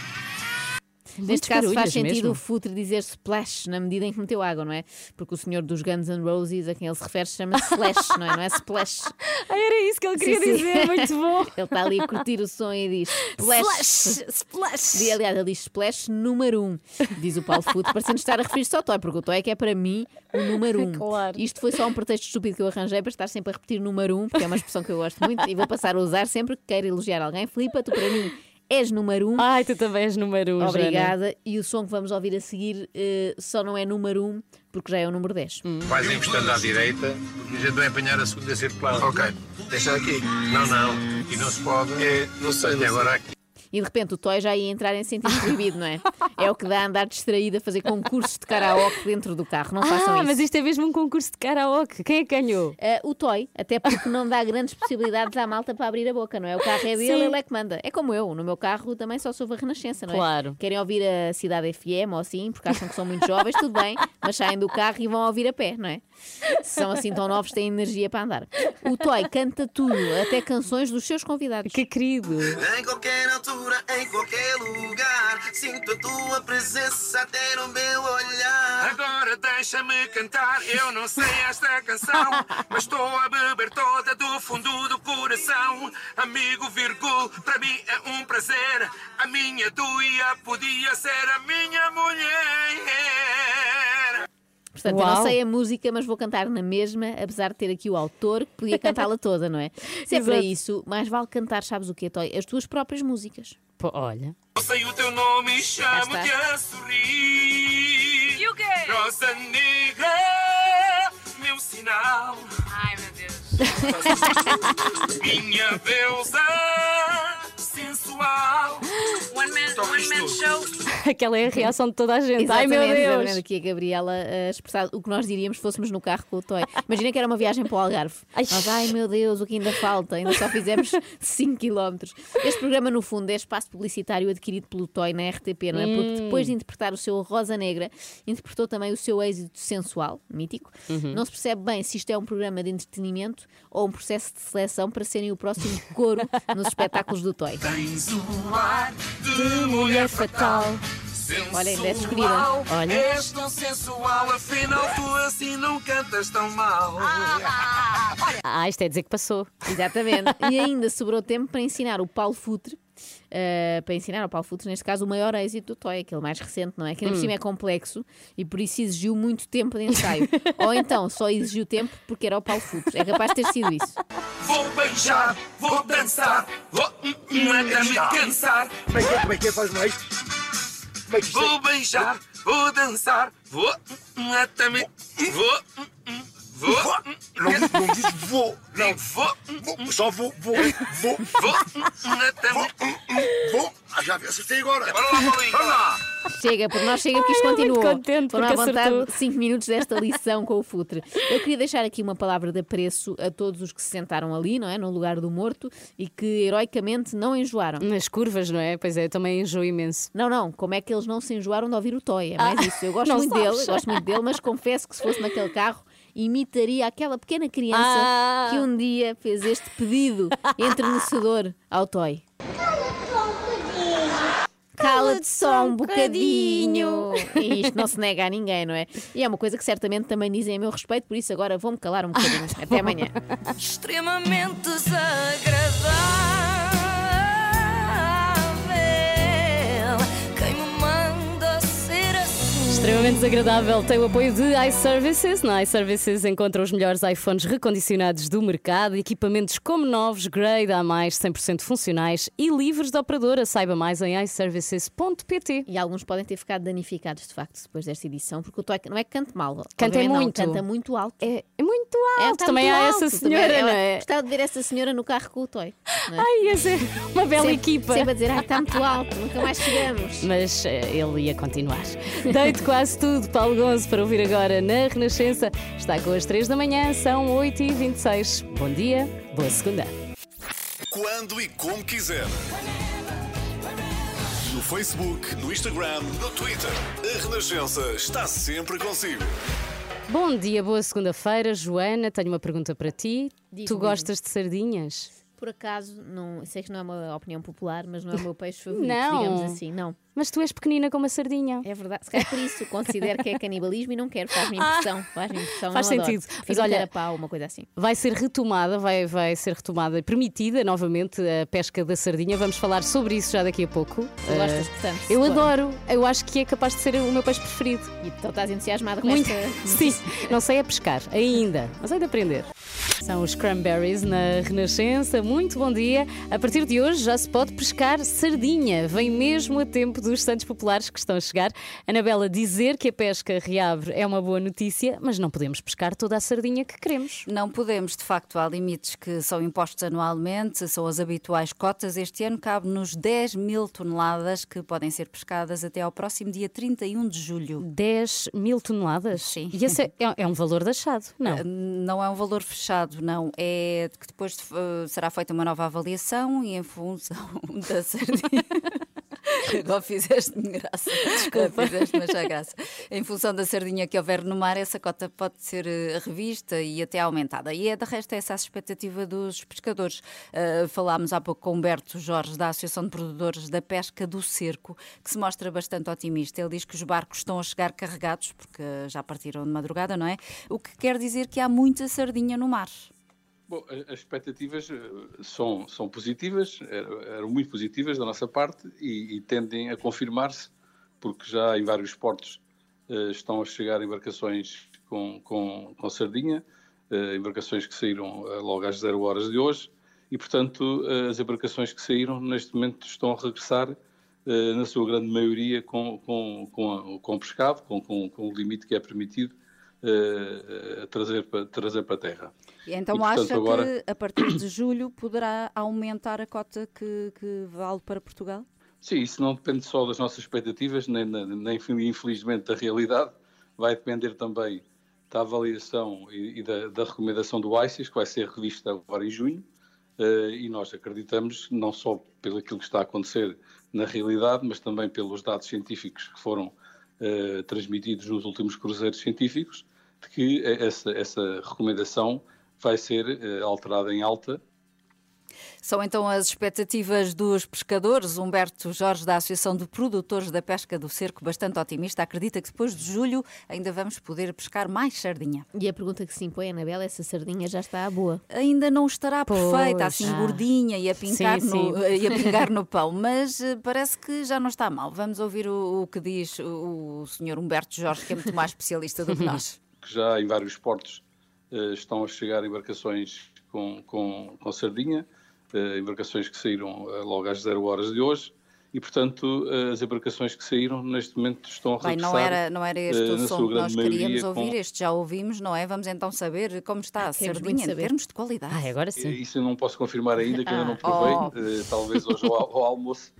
Neste caso faz sentido mesmo. o futre dizer splash na medida em que meteu água, não é? Porque o senhor dos Guns N' Roses, a quem ele se refere, chama-se Slash, não é? Não é splash. Ah, era isso que ele queria Sim, sim. dizer, muito bom. Ele está ali a curtir o som e diz splash. Splash, splash. E, aliás, ele diz splash número 1, um, diz o Paulo Futre, parecendo estar a referir-se ao Toy, porque o Toy é que é para mim o número 1. Um. Claro. Isto foi só um pretexto estúpido que eu arranjei para estar sempre a repetir número 1, um, porque é uma expressão que eu gosto muito e vou passar a usar sempre que queira elogiar alguém. Filipa, tu para mim és número 1. Um. Ai, tu também és número um. Obrigada. E o som que vamos ouvir a seguir eh, só não é número 1, um, porque já é o número 10. Vais encostando à direita e a gente vai apanhar a segunda circular. Ok. Deixa aqui. Não, não. Aqui não se pode. É, não sei. Até agora aqui. E de repente o Toy já ia entrar em sentido proibido, não é? É o que dá a andar distraído a fazer concursos de karaoke dentro do carro. Não façam Ah, isso. mas isto é mesmo um concurso de karaoke. Quem é que ganhou? Eh, o Toy, até porque não dá grandes possibilidades à malta para abrir a boca, não é? O carro é dele, Sim. ele é que manda. É como eu, no meu carro também só soube a Renascença, não é? Claro. Querem ouvir a Cidade FM ou assim, porque acham que são muito jovens, tudo bem, mas saem do carro e vão ouvir a pé, não é? Se são assim tão novos, têm energia para andar. O Toy canta tudo, até canções dos seus convidados. Que querido. Em qualquer em qualquer lugar, sinto a tua presença até no meu olhar. Agora deixa-me cantar, eu não sei esta canção, mas estou a beber toda do fundo do coração. Amigo Virgul, para mim é um prazer. A minha duia podia ser a minha mulher. Portanto, eu não Uau. sei a música, mas vou cantar na mesma, apesar de ter aqui o autor que podia cantá-la toda, não é? Se é para isso, mais vale cantar, sabes o quê, Toy? As tuas próprias músicas. Pô, olha. Eu sei o teu nome e chamo-te a sorrir. E o quê? Rosa negra, meu sinal. Ai, meu Deus. Minha deusa sensual. One man, one man show. Aquela é a reação de toda a gente. Ai, meu Deus. exatamente. Aqui a Gabriela a expressar o que nós diríamos se fôssemos no carro com o Toy. Imagina que era uma viagem para o Algarve. Ai. Nós, ai meu Deus, o que ainda falta? Ainda só fizemos 5 km. Este programa, no fundo, é espaço publicitário adquirido pelo Toy na RTP, não é? Hum. Porque depois de interpretar o seu Rosa Negra, interpretou também o seu êxito sensual, mítico. Uhum. Não se percebe bem se isto é um programa de entretenimento ou um processo de seleção para serem o próximo coro nos espetáculos do Toy. Tens um ar de mulher fatal. Olha, ainda é escolhida. Sensual, Olha. És tão sensual, afinal tu assim não cantas tão mal. Ah, isto é dizer que passou. Exatamente. E ainda sobrou tempo para ensinar o Paulo Futre, eh, para ensinar ao Paulo Futre, neste caso, o maior êxito do Toy, aquele mais recente, não é? Que ainda por Hum. cima é complexo e por isso exigiu muito tempo de ensaio. Ou então só exigiu tempo porque era o Paulo Futre. É capaz de ter sido isso. Vou beijar, vou dançar, vou hum, hum, até me cansar. Como é que é? Como é que é? Faz mais. Como é que é? Vou beijar, vou dançar, vou hum, até me. Vou. Vou. Não, não diz vou. Não, Vou. vou. Só vou, vou, vou, Vou. vou. Ah, já vi, acertei agora. Bora lá, Paulinho. Vamos lá. Chega, porque nós chega que isto continuou. contente Foram à porque vontade acertou. 5 minutos desta lição com o Futre. Eu queria deixar aqui uma palavra de apreço a todos os que se sentaram ali, não é? No lugar do morto e que heroicamente não enjoaram. Nas curvas, não é? Pois é, eu também enjoo imenso. Não, não, como é que eles não se enjoaram de ouvir o Toy? É mais Ah, isso. Eu gosto não muito sabes. dele, gosto muito dele, mas confesso que se fosse naquele carro, imitaria aquela pequena criança Ah. que um dia fez este pedido entrenecedor ao Toy. Cala-te só um bocadinho. E isto não se nega a ninguém, não é? E é uma coisa que certamente também dizem a meu respeito, por isso agora vou-me calar um bocadinho. Até amanhã. extremamente desagradável. Extremamente desagradável. Tem o apoio de iServices. Na iServices encontra os melhores iPhones recondicionados do mercado, equipamentos como novos, grade a mais, 100% funcionais e livres de operadora. Saiba mais em iServices.pt. E alguns podem ter ficado danificados, de facto, depois desta edição, porque o Toy não é que cante mal. Canta obviamente não, muito. canta muito alto. É, é muito É, alto. está Também muito há alto. essa Também- senhora, eu não é? Gostava de ver essa senhora no carro com o Toy. é? Ai, ia ser uma bela Sempre- equipa. Sempre a dizer, ai, está muito alto, nunca mais chegamos. Mas eh, ele ia continuar. Deito quase tudo, Paulo Gonzo, para ouvir agora na Renascença. Está com as 3 da manhã, são 8h26. Bom dia, boa segunda. Quando e como quiser. No Facebook, no Instagram, no Twitter. A Renascença está sempre consigo. Bom dia, boa segunda-feira. Joana, tenho uma pergunta para ti. Tu gostas de sardinhas? Por acaso, não, sei que não é uma opinião popular, mas não é o meu peixe favorito, Não. digamos assim, não. Mas tu és pequenina como uma sardinha. É verdade. Se calhar por isso considero que é canibalismo e não quero, faz-me impressão. Faz-me impressão, Ah, Faz adoro. sentido. Mas olha- carapau, uma coisa assim. Vai ser retomada, vai, vai ser retomada e permitida novamente a pesca da sardinha. Vamos falar sobre isso já daqui a pouco. Tu Eh, gostas, portanto, Eu adoro. Eu acho que é capaz de ser o meu peixe preferido. E então estás entusiasmada com Muito. esta Sim, não sei a pescar ainda, mas hei de aprender. São os cranberries na Renascença. Muito bom dia. A partir de hoje já se pode pescar sardinha. Vem mesmo a tempo dos Santos Populares que estão a chegar. Anabela, dizer que a pesca reabre é uma boa notícia, mas não podemos pescar toda a sardinha que queremos. Não podemos, de facto, há limites que são impostos anualmente, são as habituais cotas. Este ano cabe-nos 10 mil toneladas que podem ser pescadas até ao próximo dia 31 de julho. 10 mil toneladas? Sim. E esse é, é- é um valor deixado, não? Não é um valor fechado, não. É que depois eh, será feita uma nova avaliação e em função da sardinha. Agora fizeste-me graça. Desculpa. Fizeste-me achar graça. Em função da sardinha que houver no mar, essa cota pode ser eh, revista e até aumentada. E é, de resto, essa a expectativa dos pescadores. Eh, falámos há pouco com Humberto Jorge, da Associação de Produtores da Pesca do Cerco, que se mostra bastante otimista. Ele diz que os barcos estão a chegar carregados, porque já partiram de madrugada, não é? O que quer dizer que há muita sardinha no mar. Bom, as expectativas eh, são, são positivas, eram muito positivas da nossa parte e, e tendem a confirmar-se, porque já em vários portos eh, estão a chegar embarcações com, com, com sardinha, eh, embarcações que saíram logo às zero horas de hoje, e portanto as embarcações que saíram neste momento estão a regressar, na sua grande maioria, com, com, com, com pescado, com, com, com o limite que é permitido a trazer, para, trazer para a terra. E então E, portanto, acha agora- que a partir de julho poderá aumentar a cota que, que vale para Portugal? Sim, isso não depende só das nossas expectativas, nem, nem, infelizmente da realidade. Vai depender também da avaliação e, e da, da recomendação do ICES, que vai ser revista agora em junho. Eh, e nós acreditamos, não só pelo aquilo que está a acontecer na realidade, mas também pelos dados científicos que foram eh, transmitidos nos últimos cruzeiros científicos, que essa, essa recomendação vai ser eh, alterada em alta São então as expectativas dos pescadores. Humberto Jorge, da Associação de Produtores da Pesca do Cerco, bastante otimista, acredita que depois de julho ainda vamos poder pescar mais sardinha. E a pergunta que se impõe, Anabela, é se a sardinha já está à boa. Ainda não estará Pois. perfeita, assim Ah. gordinha e a, pincar Sim, no, sim. e a pingar no pão, mas eh, parece que já não está mal. Vamos ouvir o, o que diz o, o senhor Humberto Jorge, que é muito mais especialista do que nós. que já em vários portos eh, estão a chegar embarcações com, com, com sardinha, eh, embarcações que saíram eh, logo às zero horas de hoje, e portanto as embarcações que saíram neste momento estão a Bem, regressar. não era, não era este o som que nós queríamos ouvir, com- este já ouvimos, não é? Vamos então saber como está a queremos muito sardinha em termos de qualidade. Ah, agora Eh, Isso eu não posso confirmar ainda, que ainda Ah. não provei, Oh. talvez hoje ao, ao almoço,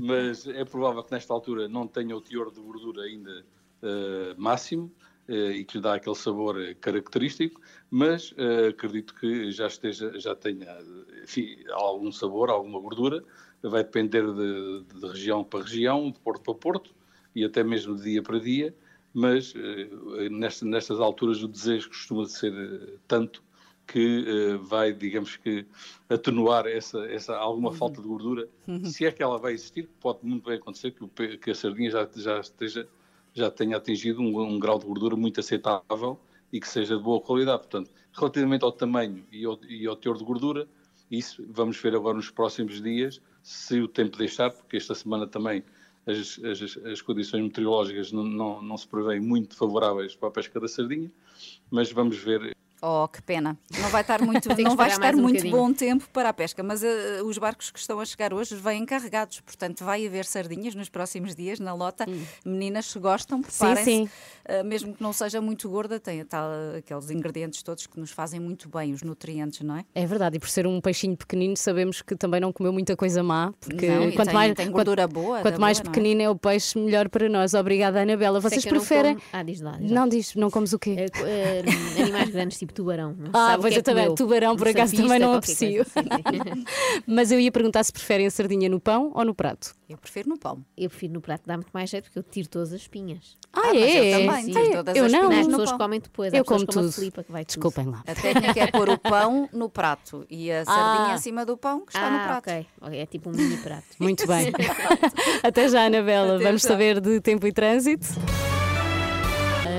mas é provável que nesta altura não tenha o teor de gordura ainda eh, máximo e que lhe dá aquele sabor eh, característico, mas eh, acredito que já esteja, já tenha enfim, algum sabor, alguma gordura, vai depender de, de região para região, de porto para porto e até mesmo de dia para dia, mas eh, nesta- nestas alturas o desejo costuma ser eh, tanto que eh, vai, digamos que, atenuar essa, essa alguma falta de gordura, se é que ela vai existir, pode muito bem acontecer que, o que a sardinha já, já esteja já tenha atingido um, um grau de gordura muito aceitável e que seja de boa qualidade. Portanto, relativamente ao tamanho e ao, e ao teor de gordura, isso vamos ver agora nos próximos dias, se o tempo deixar, porque esta semana também as, as, as condições meteorológicas não, não, não se prevêem muito favoráveis para a pesca da sardinha, mas vamos ver Oh, que pena. Não vai estar muito, não vai estar um muito bocadinho. bom tempo para a pesca, mas eh, os barcos que estão a chegar hoje vêm carregados, portanto vai haver sardinhas nos próximos dias na lota. Meninas, se gostam, preparem-se. sim. Eh, mesmo que não seja muito gorda, tem tal, aqueles ingredientes todos que nos fazem muito bem, os nutrientes, não é? É verdade, e por ser um peixinho pequenino, sabemos que também não comeu muita coisa má, porque Não, quanto tem- mais, tem quanto- gordura boa, quanto mais boa, é? pequenino é? o peixe, melhor para nós. Obrigada, Anabela. Vocês eu não preferem. como- Ah, diz lá. diz lá. Não diz, não comes o quê? Eh, animais grandes tipo tubarão. Não se Ah, pois que é eu também. comeu. Tubarão, por Um acaso, também não qualquer aprecio. Mas eu ia perguntar se preferem a sardinha no pão ou no prato. Eu prefiro no pão. Eu prefiro no prato, dá muito mais jeito porque eu tiro todas as espinhas. Ah, mas eu é? também Sim. tiro todas eu as não. espinhas As pessoas comem depois. Eu como como a tudo. Filipa que vai tudo. Desculpem lá. A técnica é pôr o pão no prato e a sardinha Ah. em cima do pão que está no Ah, prato. ok. Ok, É tipo um mini prato. Muito bem. Até já, Anabela. Vamos saber de tempo e trânsito.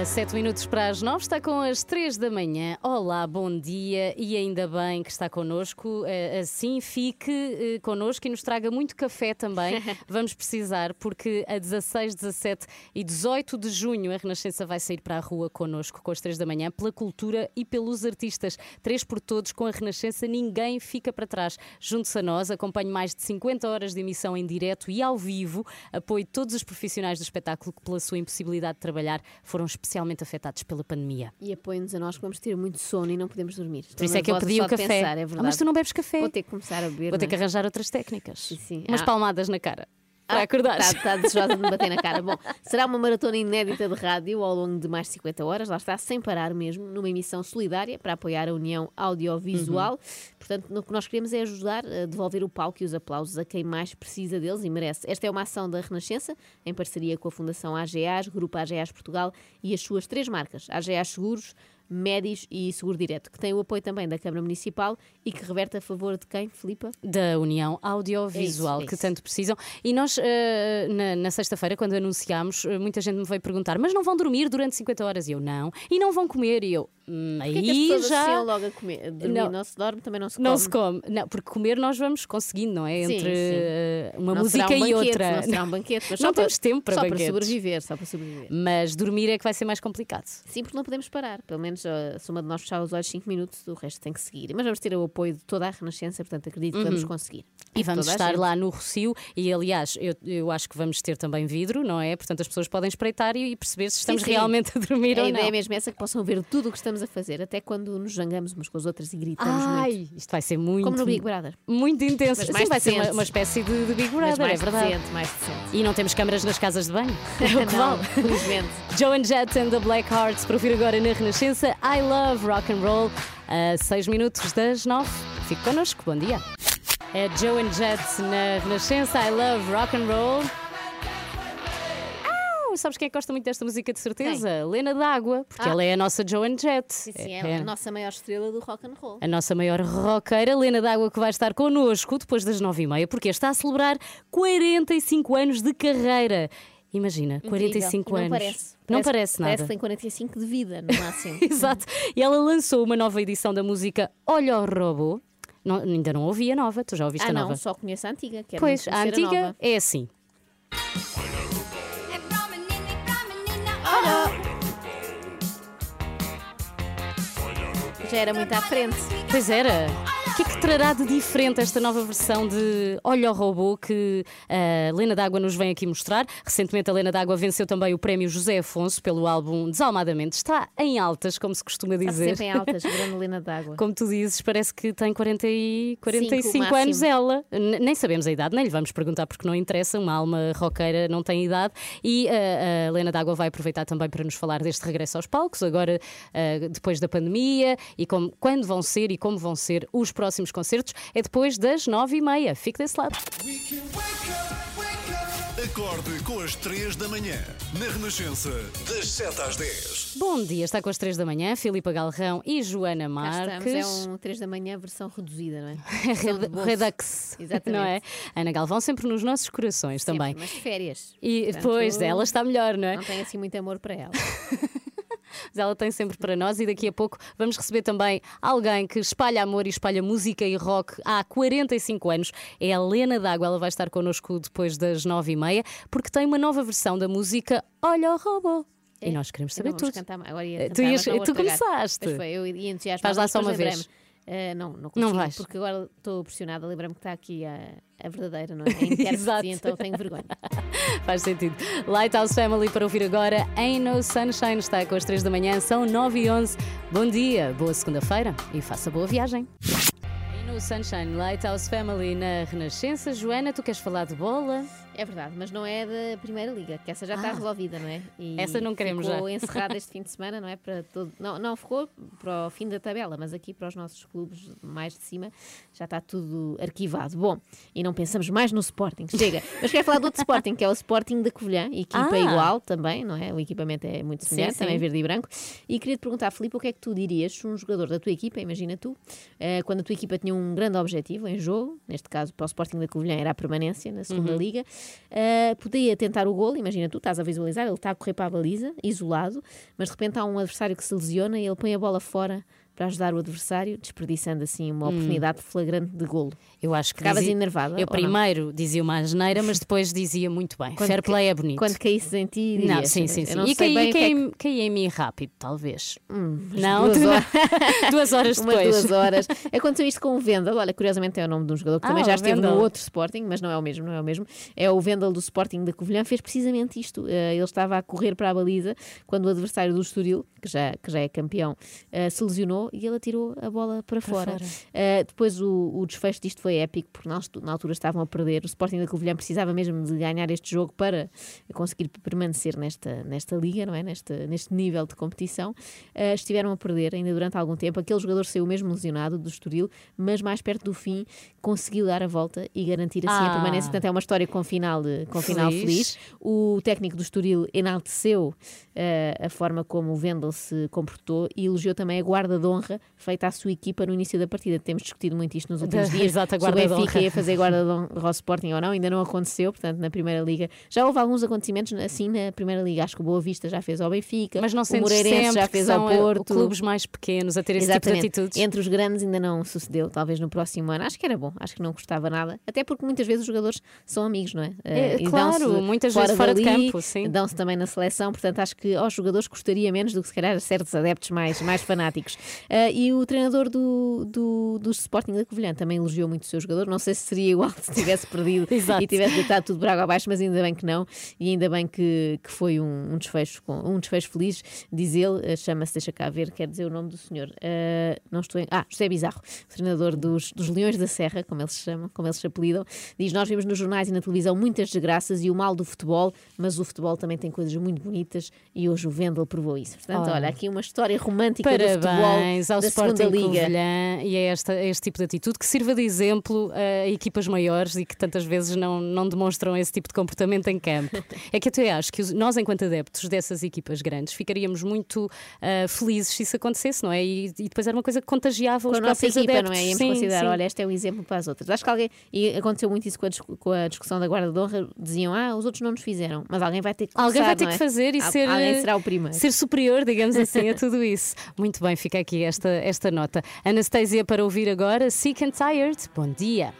Sete minutos para as nove, está com as três da manhã. Olá, bom dia e ainda bem que está connosco. Eh, Assim fique eh, connosco e nos traga muito café também. Vamos precisar, porque a 16, 17 e 18 de junho a Renascença vai sair para a rua connosco com as três da manhã, pela cultura e pelos artistas. Três por todos, com a Renascença, ninguém fica para trás. Junte-se a nós, acompanhe mais de 50 horas de emissão em direto e ao vivo. Apoie todos os profissionais do espetáculo que, pela sua impossibilidade de trabalhar, foram especialmente afetados pela pandemia. E apoiem-nos a nós que vamos ter muito sono e não podemos dormir. Por isso é que eu pedi o café. Pensar, é Ah, mas tu não bebes café. Vou ter que começar a beber. Vou ter não que é? arranjar outras técnicas. sim. Umas Ah. palmadas na cara. Para acordar. Está, está desejosa de me bater na cara. Bom, será uma maratona inédita de rádio ao longo de mais de 50 horas, lá está, sem parar mesmo, numa emissão solidária para apoiar a União Audiovisual. Portanto, no que nós queremos é ajudar a devolver o palco e os aplausos a quem mais precisa deles e merece. Esta é uma ação da Renascença, em parceria com a Fundação AGAs, Grupo AGAs Portugal e as suas três marcas, AGAs Seguros, Médis e Seguro Direto, que tem o apoio também da Câmara Municipal e que reverte a favor de quem, Filipa? da União Audiovisual isso, que isso. tanto precisam. E nós, eh, na, na sexta-feira, quando anunciámos, eh, muita gente me veio perguntar: mas não vão dormir durante 50 horas? E eu não. E não vão comer? E eu, hum, aí Porquê é que as já. associam logo a comer? Dormir Não. não. se dorme, também não se Não come. se come. Não, porque comer nós vamos conseguindo, não é? Sim, Entre sim. eh, uma Não música um e banquete, outra. Não será um banquete, mas Não só temos para, tempo para só banquetes. para sobreviver, só para sobreviver. Mas dormir é que vai ser mais complicado. Sim, porque não podemos parar. Pelo menos uh, se uma de nós fechar os olhos 5 minutos, o resto tem que seguir. Mas vamos ter o apoio de toda a Renascença, portanto acredito que vamos Uhum. conseguir. E vamos Toda a estar lá no Rocio e, aliás, eu, eu acho que vamos ter também vidro, não é? Portanto, as pessoas podem espreitar e, e perceber se estamos Sim, sim. realmente a dormir a ou ideia não. é mesmo essa que possam ver tudo o que estamos a fazer, até quando nos zangamos umas com as outras e gritamos Ai, muito. isto vai ser muito. Como no Big Brother. Muito intenso. Mas Sim, vai ser uma, uma espécie de, de Big Brother, mais é verdade. decente, mais decente. E não temos câmaras nas casas de banho. É o que Não, vale. Joe and Jett and the Black Hearts para ouvir agora na Renascença. I love rock and roll. A 6 minutos das 9. Fique connosco, bom dia. É Joe and Jett na Renascença. I love rock and roll. Sabes quem é que gosta muito desta música de certeza? Lena D'Água, porque Ah. ela é a nossa Joe and Jett. Sim, sim, é, a nossa maior estrela do rock and roll. A nossa maior roqueira, Lena D'Água, que vai estar connosco depois das nove e meia, porque está a celebrar 45 anos de carreira. Imagina, Incrível. 45 E anos. Não parece. Não parece nada. Parece que tem 45 de vida, no máximo. Exato. E ela lançou uma nova edição da música Olha o Robô. Não- ainda não ouvi a nova, tu já ouviste ah, a não, nova? só conheço a antiga. Quero Pois, muito a antiga nova. é assim. Já era muito à frente. Pois era. Trará de diferente esta nova versão de Olha o Robô que a Lena D'Água nos vem aqui mostrar? Recentemente a Lena D'Água venceu também o prémio José Afonso pelo álbum Desalmadamente. Está em altas, como se costuma Está dizer. sempre em altas, grande Lena d'água. Como tu dizes, parece que tem 40 e 45 máximo. anos ela. Nem sabemos a idade, nem lhe vamos perguntar porque não interessa. Uma alma roqueira não tem idade. E a Lena D'Água vai aproveitar também para nos falar deste regresso aos palcos, agora depois da pandemia e como, quando vão ser e como vão ser os próximos concertos. É depois das 9h30. Fique desse lado. Acorde com as 3 da manhã. Na Renascença, das 7 às 10. Bom dia, está com as 3 da manhã, Filipa Galrão e Joana Cá Marques. estamos, é um 3 da manhã, versão reduzida, não é? Red-. Redux, Exatamente. não é? Ana Galvão sempre nos nossos corações também. Mas férias. E depois ela está melhor, não é? Não tem assim muito amor para ela. Mas ela tem sempre para nós e daqui a pouco vamos receber também alguém que espalha amor e espalha música e rock há 45 anos. É a Lena D'Água. Ela vai estar connosco depois das 9h30 porque tem uma nova versão da música Olha o Robô. E nós queremos saber Não vamos tudo. cantar. Agora ia Eh, cantar, tu ias- não tu começaste. Foi, eu ia entusiasmar. Faz lá só uma vez. Eh, não, não Não consigo, vais. porque agora estou pressionada. Lembra-me que está aqui a, a verdadeira, não é? Intérprete, e então tenho vergonha. Faz sentido. Lighthouse Family para ouvir agora. Ain't No Sunshine está com as 3 da manhã, são 9 e 11. Bom dia, boa segunda-feira e faça boa viagem. No Sunshine, Lighthouse Family na Renascença. Joana, tu queres falar de bola? É verdade, mas não é da Primeira Liga, que essa já está Ah. resolvida, não é? E Essa não queremos ficou já. encerrada este fim de semana, não é? Para todo... não, não ficou para o fim da tabela, mas aqui para os nossos clubes mais de cima já está tudo arquivado. Bom, e não pensamos mais no Sporting, chega. Mas quero falar do outro Sporting, que é o Sporting da Covilhã, equipa Ah. igual também, não é? O equipamento é muito Sim, semelhante, também verde e branco. E queria te perguntar, Filipe, o que é que tu dirias se um jogador da tua equipa, imagina tu, eh, quando a tua equipa tinha um grande objetivo em jogo, neste caso para o Sporting da Covilhã era a permanência na segunda Uhum. liga, eh, podia tentar o golo, imagina tu, estás a visualizar, ele está a correr para a baliza, isolado, mas de repente há um adversário que se lesiona e ele põe a bola fora para ajudar o adversário, desperdiçando assim uma Hum. oportunidade flagrante de golo. Eu acho que Ficavas dizia- enervada? Eu ou não? primeiro dizia uma asneira, mas depois dizia muito bem. Quando Fair play é bonito. Quando caísses em ti, dirias, Não, sim, sim, sim. E caí, o que é caí, caí em mim rápido, talvez. mas não, duas horas. duas horas Umas depois. duas horas. Aconteceu isto com o Vendel. Olha, curiosamente é o nome de um jogador que Ah, também já esteve Vendel. no outro Sporting, mas não é o mesmo, não é o mesmo. É o Vendel do Sporting da Covilhã. Fez precisamente isto. Eh, ele estava a correr para a baliza quando o adversário do Estoril, que já, que já é campeão, eh, se lesionou e ele atirou a bola para, fora. fora. Eh, depois o, o desfecho disto foi épico, porque nós na altura estavam a perder. O Sporting da Covilhã precisava mesmo de ganhar este jogo para conseguir permanecer nesta, nesta liga, não é? Nesta, neste nível de competição. Eh, estiveram a perder ainda durante algum tempo. Aquele jogador saiu mesmo lesionado do Estoril, mas mais perto do fim conseguiu dar a volta e garantir assim a Ah. permanência. Portanto, é uma história com final, com final Feliz. feliz. O técnico do Estoril enalteceu eh, a forma como o Vendel se comportou e elogiou também a guarda de honra feita à sua equipa no início da partida. Temos discutido muito isto nos últimos dias. exato, a guarda de Benfica honra. ia fazer guarda de honra ao Sporting ou não, ainda não aconteceu, portanto, na Primeira Liga. Já houve alguns acontecimentos assim na Primeira Liga. Acho que o Boa Vista já fez ao Benfica, Mas não o Moreirense já fez ao Porto. clubes mais pequenos a ter esse tipo de Exatamente. atitudes? Entre os grandes ainda não sucedeu, talvez no próximo ano. Acho que era bom, acho que não custava nada. Até porque muitas vezes os jogadores são amigos, não é? É, Eh, e claro, muitas vezes fora de dali, campo, sim. Dão-se também na seleção, portanto acho que aos jogadores custaria menos do que se calhar a certos adeptos mais, mais fanáticos. Eh, e o treinador do, do, do Sporting da Covilhã também elogiou muito o seu jogador. Não sei se seria igual se tivesse perdido e tivesse deitado tudo água abaixo, mas ainda bem que não. E ainda bem que, que foi um, um desfecho com, um desfecho feliz, diz ele, eh, chama-se, deixa cá ver, quer dizer o nome do senhor. Eh, não estou em, ah, José Bizarro, treinador dos, dos Leões da Serra, como eles se chamam, como eles se apelidam, diz: Nós vimos nos jornais e na televisão muitas desgraças e o mal do futebol, mas o futebol também tem coisas muito bonitas e hoje o Vendel provou isso. Portanto, Olha. olha, aqui uma história romântica do futebol Parabéns ao da Sporting. Covilhã e a esta, a este tipo de atitude que sirva de exemplo a equipas maiores e que tantas vezes não, não demonstram esse tipo de comportamento em campo. É que até acho que nós, enquanto adeptos dessas equipas grandes, ficaríamos muito ah, felizes se isso acontecesse, não é? E, e depois era uma coisa que contagiava com os a nossa próprios equipa, adeptos. não é? Íamos Sim, considerar, sim. olha, este é o exemplo para as outras. Acho que alguém, e aconteceu muito isso com a, com a discussão da guarda de honra, diziam, ah, os outros não nos fizeram, mas alguém vai ter que Alguém vai começar, ter não que é? fazer e Al- ser, Alguém será o primeiro. ser superior, digamos assim, a tudo isso. Muito bem, fica aqui esta, esta nota. Anastasia para ouvir agora, Sick and Tired. Bom dia.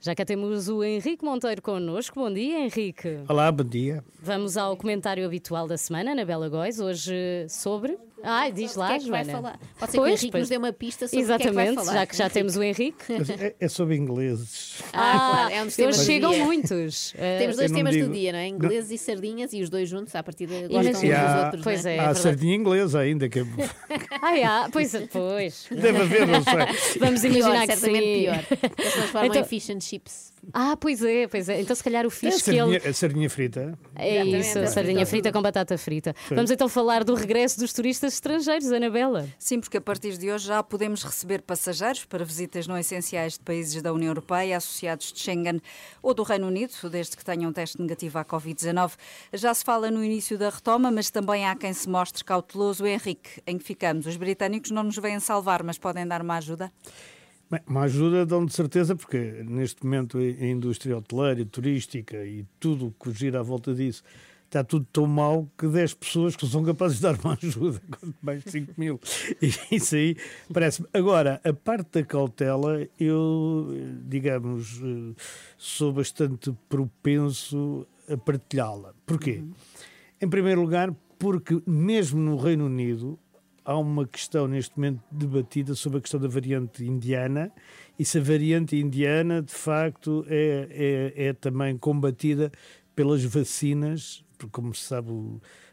Já cá temos o Henrique Monteiro connosco. Bom dia, Henrique. Olá, bom dia. Vamos ao comentário habitual da semana na Bela Góis, hoje sobre. Ai, diz lá, que é que vai falar? Pode ser que o Henrique nos dê uma pista sobre o que é que vai Exatamente, falar. já que já temos o Henrique. É, é sobre ingleses. Ah, claro, é um dos temas hoje do chegam muitos. Temos dois não temas digo- do dia, não é? Ingleses e sardinhas e os dois juntos, à partida, gostam Imagina- uns E dos há, outros. Pois não é, há a sardinha inglesa ainda, que é- Ah, é, pois, pois. deve haver, não sei. Vamos Pior, imaginar que certamente sim. pior. Eles transformam Então- em fish and chips. Ah, pois é, pois é. Então, se calhar o É a fixe que sardinha, ele. a sardinha frita. É Exatamente, isso, é sardinha frita. com batata frita. Vamos então falar do regresso dos turistas estrangeiros, Anabela. Sim, porque a partir de hoje já podemos receber passageiros para visitas não essenciais de países da União Europeia, associados de Schengen ou do Reino Unido, desde que tenham um teste negativo à Covid-19. Já se fala no início da retoma, mas também há quem se mostre cauteloso. Henrique, em que ficamos? Os britânicos não nos vêm salvar, mas podem dar uma ajuda? Bem, uma ajuda dão de certeza, porque neste momento a indústria hoteleira, turística e tudo o que gira à volta disso está tudo tão mal que 10 pessoas que são capazes de dar uma ajuda, quanto mais 5 mil. E isso aí parece-me. Agora, a parte da cautela, eu, digamos, eh, sou bastante propenso a partilhá-la. Porquê? Em primeiro lugar, porque mesmo no Reino Unido há uma questão neste momento debatida sobre a questão da variante indiana e se a variante indiana de facto é, é, é também combatida pelas vacinas, porque como se sabe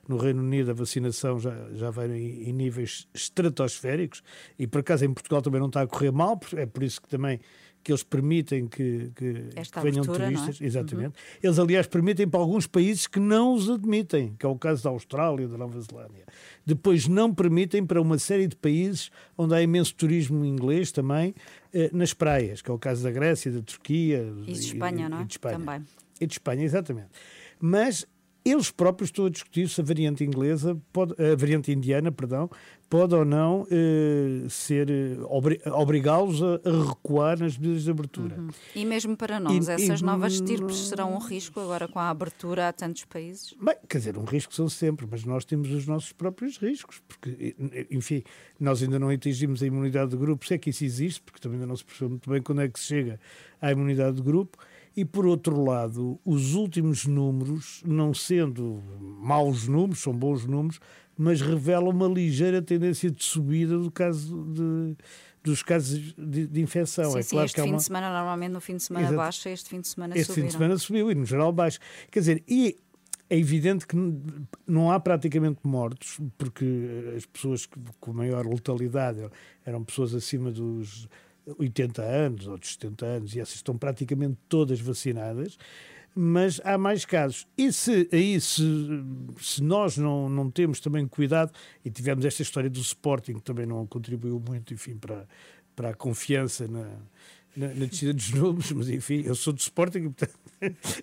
no Reino Unido a vacinação já, já vai em, em níveis estratosféricos e por acaso em Portugal também não está a correr mal, é por isso que também que eles permitem que, que, Esta que venham abertura, é? turistas. Exatamente. Eles, aliás, permitem para alguns países que não os admitem, que é o caso da Austrália e da Nova Zelândia. Depois não permitem para uma série de países onde há imenso turismo inglês também, eh, nas praias, que é o caso da Grécia, da Turquia E de Espanha, não é? e de Espanha. Também. E de Espanha, exatamente. Mas eles próprios estão a discutir se a variante inglesa, pode, a variante indiana, perdão, pode ou não eh, ser eh, obri- obrigá-los a, a recuar nas medidas de abertura. E mesmo para nós, E- essas e- novas estirpes serão um risco agora com a abertura a tantos países? Bem, quer dizer, um risco são sempre, mas nós temos os nossos próprios riscos, porque, enfim, nós ainda não atingimos a imunidade de grupo, se é que isso existe, porque também ainda não se percebeu muito bem quando é que se chega à imunidade de grupo. E, por outro lado, os últimos números, não sendo maus números, são bons números, mas revelam uma ligeira tendência de subida do caso de, dos casos de, de infecção. sim, é sim, claro este que fim uma... de semana, normalmente no fim de semana Exato. baixa, este fim de semana Este subiram. fim de semana subiu e no geral baixo. Quer dizer, e é evidente que não há praticamente mortos, porque as pessoas com maior letalidade eram pessoas acima dos 80 anos ou dos 70 anos e essas estão praticamente todas vacinadas. Mas há mais casos. E se aí se, se nós não, não temos também cuidado, e tivemos esta história do Sporting, que também não contribuiu muito, enfim, para, para a confiança na, na, na descida dos números, mas enfim, eu sou do Sporting portanto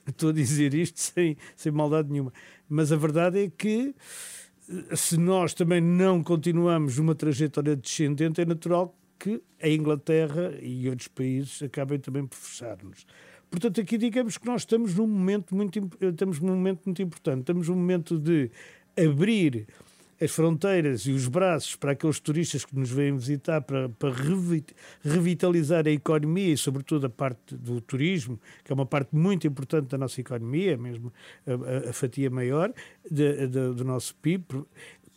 estou a dizer isto sem, sem maldade nenhuma. Mas a verdade é que eh, se nós também não continuamos numa trajetória descendente, é natural que a Inglaterra e outros países acabem também por fechar-nos. Portanto, aqui digamos que nós estamos num momento muito, im- estamos num momento muito importante. Estamos num momento de abrir as fronteiras e os braços para aqueles turistas que nos vêm visitar para, para revi- revitalizar a economia e, sobretudo, a parte do turismo, que é uma parte muito importante da nossa economia, mesmo a- a fatia maior de- de- do nosso PIB,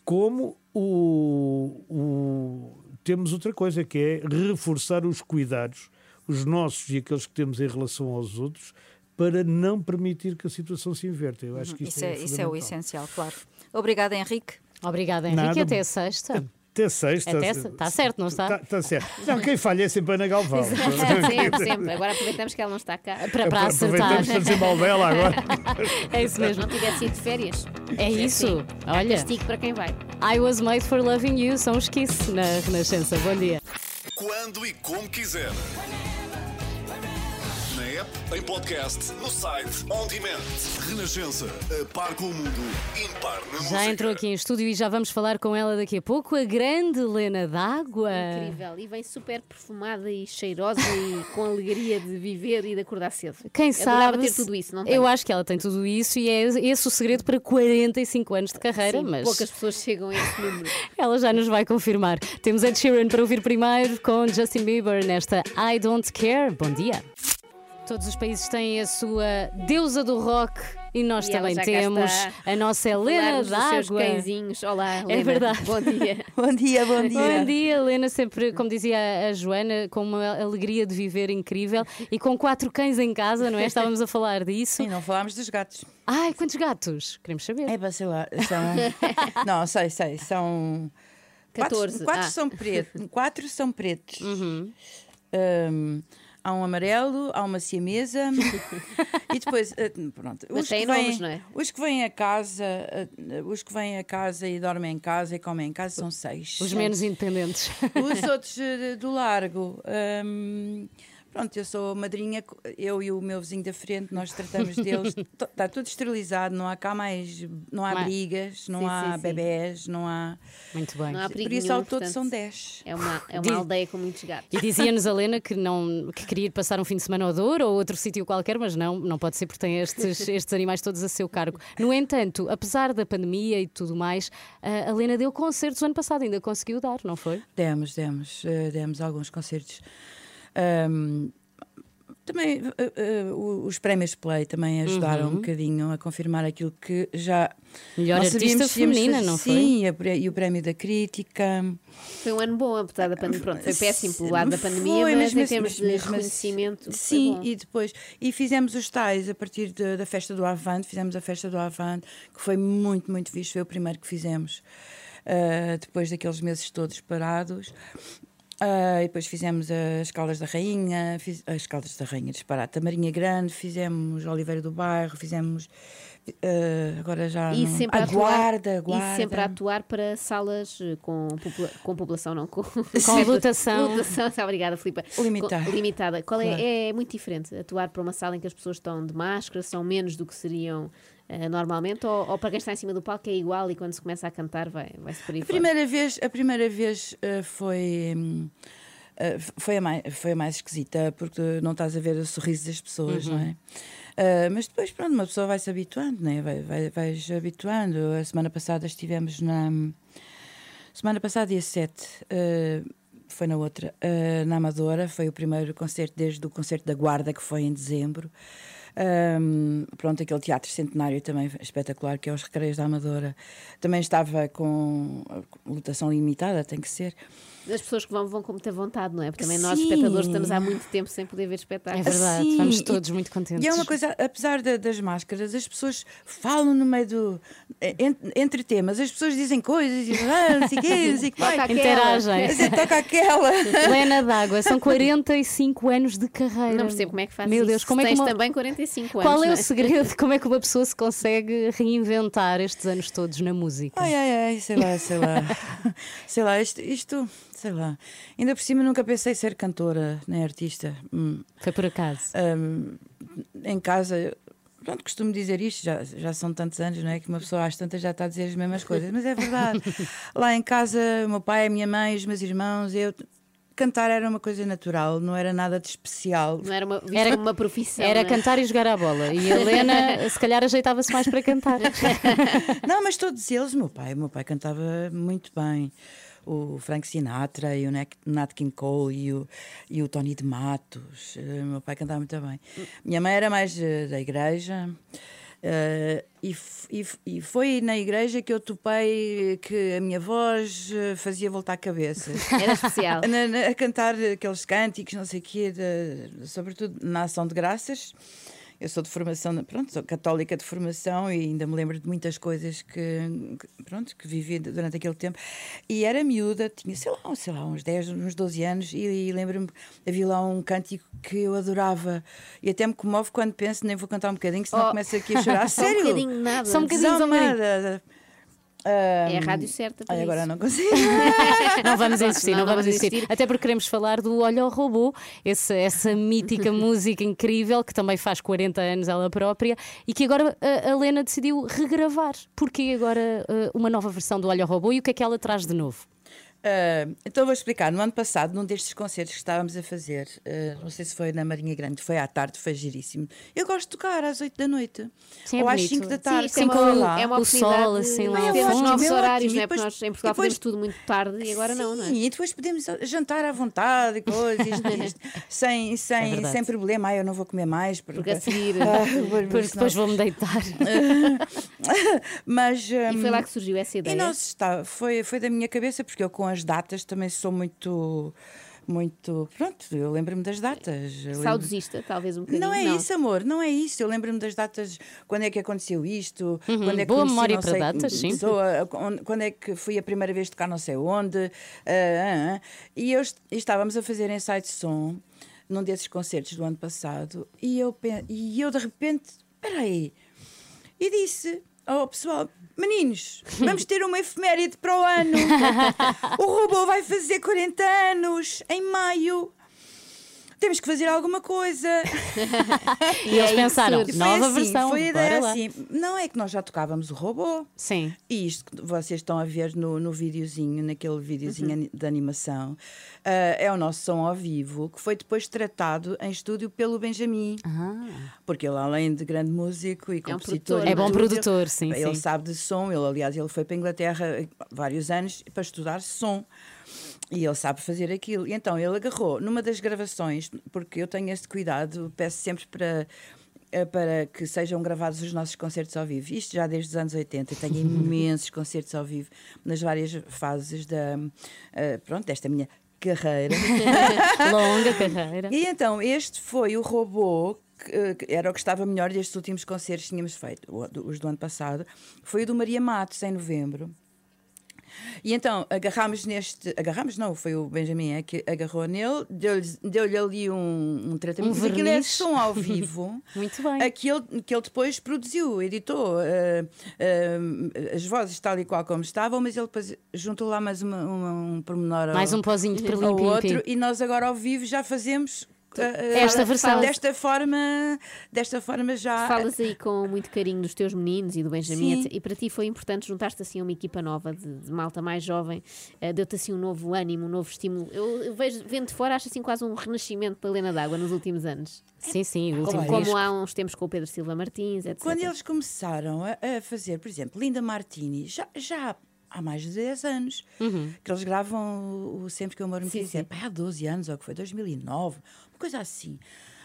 como o, o- temos outra coisa que é reforçar os cuidados, os nossos e aqueles que temos em relação aos outros, para não permitir que a situação se inverta. Eu acho que Isso é, isso é o essencial, claro. Obrigada, Henrique. Obrigada, Henrique. Nada. Até sexta. Até sexta. Até se- Está certo, não está? Está tá certo. Não, quem falha é sempre a Ana Galvão. sempre, sempre. Agora aproveitamos que ela não está cá. Para, para acertar. Aproveitamos para dizer mal dela agora. É isso mesmo. Não tivesse ido de férias. É isso. Olha. castigo para quem vai. I was made for loving you. São os Kiss na Renascença. Bom dia. Quando e como quiser. App, em podcast, no site, on demand. Renascença. A par com o mundo. Impar na música. Já entrou aqui em estúdio e já vamos falar com ela daqui a pouco. A grande Helena d'Água. Incrível. E vem super perfumada e cheirosa e com alegria de viver e de acordar cedo. Quem sabe. ter tudo isso, não Eu tem? acho que ela tem tudo isso e é esse o segredo para 45 anos de carreira, Sim, mas poucas pessoas chegam a esse número. ela já nos vai confirmar. Temos Ed Sheeran para ouvir primeiro com Justin Bieber nesta I Don't Care. Bom dia. Todos os países têm a sua deusa do rock e nós E também temos a nossa Helena d'Água. cãezinhos. Olá, Helena. É verdade. Bom dia. Bom dia, bom dia. Bom dia, Helena, sempre, como dizia a Joana, com uma alegria de viver incrível e com quatro cães em casa, não é? Estávamos a falar disso. E não falámos dos gatos. Ai, quantos gatos? Queremos saber. É para sei lá, são. não, sei, sei, são. 14, Quatro, quatro ah. são pretos. Quatro são pretos. Hum, há um amarelo, há uma siamesa e depois, eh, pronto. Mas os têm que vêm- nomes, não é? Os que vêm a casa, eh, os que vêm a casa e dormem em casa e comem em casa são seis. Os menos independentes. Os outros eh, do largo. hum, Pronto, eu sou madrinha, eu e o meu vizinho da frente, nós tratamos deles. Está tudo esterilizado, não há cá mais. Não há brigas, não Sim, há sim, sim. bebés, não há. Muito bem. Não há perigo Por isso, nenhum, ao todo, são 10. É uma, é uma aldeia com muitos gatos. E dizia-nos a Lena que, não, que queria ir passar um fim de semana ao Douro ou outro sítio qualquer, mas não, não pode ser porque tem estes, estes animais todos a seu cargo. No entanto, apesar da pandemia e tudo mais, a a Lena deu concertos o ano passado, ainda conseguiu dar, não foi? Demos, demos, eh, demos alguns concertos. Ahm, também eh, o- os prémios Play também ajudaram Uhum. um bocadinho a confirmar aquilo que já. Melhor nós artista feminina, fazer. não foi? Sim, e o prémio da crítica. Foi um ano bom, apesar da pandemia. Pronto, foi péssimo pelo lado da pandemia, Foi, mas, em mesmo termos de assim- reconhecimento. foi Sim, bom. e depois. E fizemos os tais a partir de- da festa do Avante, fizemos a festa do Avante, que foi muito, muito fixe, foi o primeiro que fizemos. ah, depois daqueles meses todos parados. Ah, e depois fizemos as Caldas da Rainha, fiz- as Caldas da Rainha, disparate, a Marinha Grande, fizemos Oliveira do Bairro, fizemos. ah, agora já. E não- sempre a atuar, Guarda, Guarda. E sempre a atuar para salas eh, com, popula- com população, não com, Com lotação. lotação. Obrigada, Filipe. Limitada. Com- limitada. Qual é, Claro. é muito diferente atuar para uma sala em que as pessoas estão de máscara, são menos do que seriam eh, normalmente, ou, ou para quem está em cima do palco é igual e quando se começa a cantar vai, vai se por aí A fora? primeira vez, a primeira vez eh, foi. hum, eh, foi, a mais, foi a mais esquisita, porque não estás a ver o sorriso das pessoas, Uhum. não é? Eh, mas depois, pronto, uma pessoa vai se habituando, né? vai, vai, vais habituando. A semana passada estivemos na. Semana passada, dia 7, eh, foi na outra, eh, na Amadora, foi o primeiro concerto desde o concerto da Guarda, que foi em dezembro. Ahm, pronto, aquele teatro centenário também espetacular, que é os Recreios da Amadora. Também estava com lotação limitada, tem que ser. As pessoas que vão vão com muita vontade, não é? Porque também nós, Sim. espectadores, estamos há muito tempo sem poder ver espetáculos. É verdade, Sim, estamos e- todos muito contentes. E é uma coisa, apesar da- das máscaras, as pessoas falam no meio do. en- entre temas, as pessoas dizem coisas e ah, não sei o quê, não sei o que. Interagem. Dizer, toca aquela. Lena d'Água, são 45 anos de carreira. Não percebo como é que faz Meu isso. Deus, como é que Tens uma- também 45 anos. Qual é não o segredo? Como é que uma pessoa se consegue reinventar estes anos todos na música? Ai, ai, ai, sei lá, sei lá. sei lá, isto, isto, sei lá. Ainda por cima nunca pensei ser cantora, nem artista. Hum. Foi por acaso. Hum, em casa, pronto, costumo dizer isto, já, já são tantos anos, não é? Que uma pessoa às tantas já está a dizer as mesmas coisas, mas é verdade. Lá em casa, o meu pai, a minha mãe, os meus irmãos, eu. Cantar era uma coisa natural, não era nada de especial. Não era uma, Era- uma profissão. Era não é? cantar e jogar à bola. E a Helena, se calhar, ajeitava-se mais para cantar. Não, mas todos eles, meu pai, meu pai cantava muito bem. O Frank Sinatra e o Nat Nat King Cole e o, e o Tony de Matos. Eh, meu pai cantava muito bem. Minha mãe era mais eh, da igreja. Eh, e, e e foi na igreja que eu topei que a minha voz eh, fazia voltar a cabeça. Era especial. Na- na- a cantar aqueles cânticos, não sei o quê, de- sobretudo na ação de graças. Eu sou de formação, pronto, sou católica de formação e ainda me lembro de muitas coisas que, que, pronto, que vivi durante aquele tempo. E era miúda, tinha, sei lá, sei lá uns 10, uns 12 anos, e, e lembro-me, havia lá um cântico que eu adorava. E até me comove quando penso, nem vou cantar um bocadinho, senão Oh. começo aqui a chorar. Só um Sério? bocadinho, nada. Só um bocadinho, só um bocadinho. Desalmada. É a rádio certa para Ai, agora isso. não consigo. Não vamos insistir, não, Não, não vamos vamos insistir. insistir. Até porque queremos falar do Olha o Robô, esse- essa mítica música incrível que também faz 40 anos ela própria e que agora a, a Lena decidiu regravar. Porquê agora uh, uma nova versão do Olha o Robô e o que é que ela traz de novo? Ah, então vou explicar. No ano passado, num destes concertos que estávamos a fazer, ah, não sei se foi na Marinha Grande, foi à tarde, foi giríssimo. Eu gosto de tocar às 8 da noite Sim, é ou às bonito. 5 da Sim, tarde. isto é como uma, lá. é uma o sol, assim, lá fundo. novos É horários, ótimo. não é? E Porque depois- nós em Portugal e depois- fazemos tudo muito tarde e agora não, não é? Sim, e depois podemos jantar à vontade e coisas, isto, sem, É sem, sem problema. Ah, eu não vou comer mais. Porque a seguir. Ah, Porque depois depois vou-me deitar. Mas, E foi hum, lá que surgiu essa E ideia. não se está, foi, foi da minha cabeça, porque eu com as datas também sou muito. Muito. Pronto, eu lembro-me das datas. eu lembro- Saudosista, talvez um bocadinho. Não é isso, amor, não é isso. Eu lembro-me das datas, quando é que aconteceu isto, Uhum, quando é que boa conheci memória não para sei datas, sim. quando- é que fui a primeira vez tocar não sei onde. ah, ah, ah. E, eu, est- e estávamos a fazer ensaio de som num desses concertos do ano passado e eu, e eu de repente, espera aí, e disse ao pessoal, meninos, vamos ter uma efeméride para o ano. o robô vai fazer 40 anos em maio. Temos que fazer alguma coisa. E eles pensaram, Foi nova assim, versão, Foi a ideia assim. Não é que nós já tocávamos o robô. Sim. E isto que vocês estão a ver no, no videozinho, naquele videozinho Uhum. de animação, ah, é o nosso som ao vivo, que foi depois tratado em estúdio pelo Benjamin. Porque ele, além de grande músico e compositor, produtor, e É bom produtor, sim, Ele sim. sabe de som. Ele, aliás, ele foi para a Inglaterra vários anos para estudar som. E ele sabe fazer aquilo. E então ele agarrou numa das gravações, porque eu tenho este cuidado, peço sempre para. eh, Para que sejam gravados os nossos concertos ao vivo. Isto já desde os anos 80. Eu tenho imensos concertos ao vivo nas várias fases da, eh, pronto, desta minha carreira. Longa carreira. E então, este foi o robô que, eh, era o que estava melhor destes últimos concertos que tínhamos feito, os do ano passado. Foi o do Maria Matos, em novembro. E então agarrámos neste. Agarrámos, não, foi o Benjamin é que agarrou nele, deu-lhe deu-lhe ali um, um tratamento. Um aquilo é som ao vivo. Muito bem. Aquele que ele depois produziu, editou eh, eh, as vozes tal e qual como estavam, mas ele depois juntou lá mais uma, uma- um pormenor ao- Mais um pozinho de ao perlim-pim-pim. outro e nós agora ao vivo já fazemos Esta eh, versão. desta forma desta forma já Falas aí com muito carinho dos teus meninos e do Benjamin, Sim. e para ti foi importante juntar-te assim a uma equipa nova de, de malta mais jovem, eh, deu-te assim um novo ânimo, um novo estímulo. Eu, eu vejo, vendo de fora, acho assim quase um renascimento da Helena d'Água nos últimos anos. Sim, sim, o último Como há uns tempos com o Pedro Silva Martins, etc. Quando eles começaram a, a fazer, por exemplo, Linda Martini, já, já há mais de 10 anos, Uhum. que eles gravam o Sempre que o Amor Me Quiser, pá, há 12 anos, ou que foi 2009, uma coisa assim.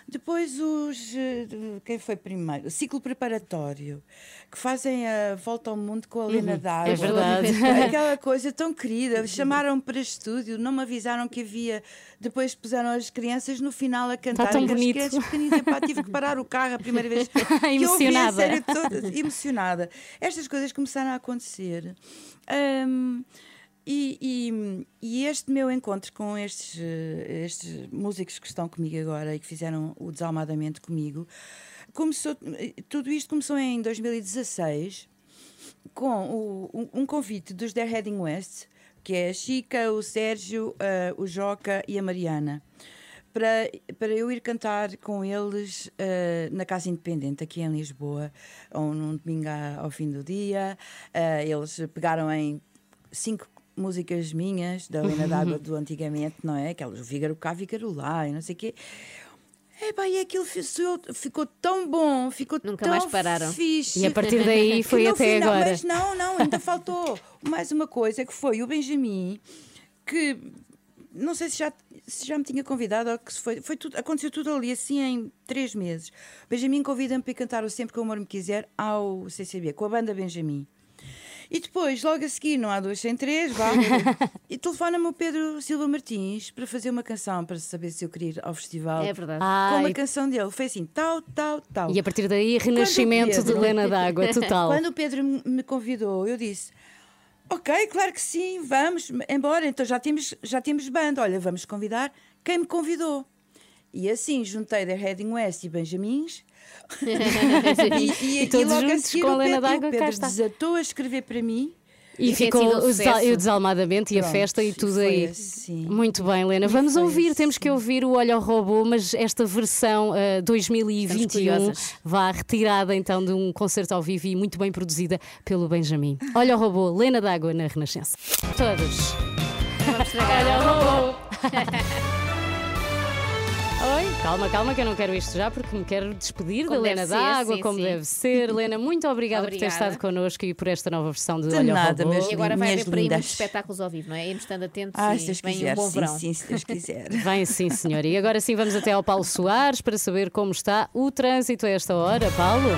Depois os. eh, Quem foi primeiro? O ciclo preparatório, que fazem a volta ao mundo com a Lena Uhum, d'Água. é verdade. Aquela coisa tão querida. Chamaram-me para estúdio, não me avisaram que havia. Depois puseram as crianças no final a cantar. tão e os bonito. sketches pequeninos. Epá, tive que parar o carro a primeira vez que eu ouvi a Emocionada. série toda, emocionada. Estas coisas começaram a acontecer. Hum, e, e- e este meu encontro com estes, eh, estes músicos que estão comigo agora e que fizeram o Desalmadamente comigo, começou, tudo isto começou em 2016 com o- um, um convite dos The Heading West, que é a Chica, o Sérgio, eh, o Joca e a Mariana, para, para eu ir cantar com eles eh, na Casa Independente, aqui em Lisboa, ou num domingo ao fim do dia. Eh, eles pegaram em cinco músicas minhas, da Helena d'Água do antigamente, não é? Aquelas, o Vígaro cá, Vígaro lá, e não sei o quê. Epá, e aquilo fi- ficou tão bom, ficou Nunca tão mais pararam. fixe. E a partir daí foi até final- agora. Mas não, não, ainda faltou mais uma coisa que foi o Benjamin, que não sei se já, se já me tinha convidado ou que se foi, foi tudo, aconteceu tudo ali assim em três meses. Benjamin convida-me para cantar o Sempre que o Amor Me Quiser ao CCB, com a banda Benjamin. E depois, logo a seguir, não há dois sem três, vá. e telefona-me o Pedro Silva Martins para fazer uma canção, para saber se eu queria ir ao festival. É verdade. Com Ai. uma canção dele. Foi assim, tal, tal, tal. E a partir daí, renascimento de Pedro- Helena d'Água, total. Quando o Pedro me convidou, eu disse: Ok, claro que sim, vamos, embora. Então já temos, já temos banda. Olha, vamos convidar quem me convidou. E assim juntei da Heading West e Benjamins. E todos logo a juntos seguir com a Helena Pedro- d'Água, cá está. desatou a escrever para mim. E, E ficou um o, e desalmadamente e a festa e tudo aí. assim. Muito bem, Helena. Vamos ouvir, temos assim. que ouvir o Olha ao Robô, mas esta versão ah, Estamos 2021 curiosas. vá retirada então de um concerto ao vivo e muito bem produzida pelo Benjamin. Olha ao Robô, Helena d'Água na Renascença. Todos. Vamos estragar. Olha ao Robô. Oi, calma, calma, que eu não quero isto já porque me quero despedir Como da Helena ser, d'Água, sim, como sim. deve ser. Helena, muito obrigada, por ter Obrigada. estado connosco e por esta nova versão de, De Olha nada, Robô. meus E agora vai haver por aí muitos espetáculos ao vivo, não é? Irmos estando atentos Ah, e se Deus vem quiser, um bom sim, verão. sim, se Deus quiser. Vem sim, senhora. E agora sim vamos até ao Paulo Soares para saber como está o trânsito a esta hora, Paulo.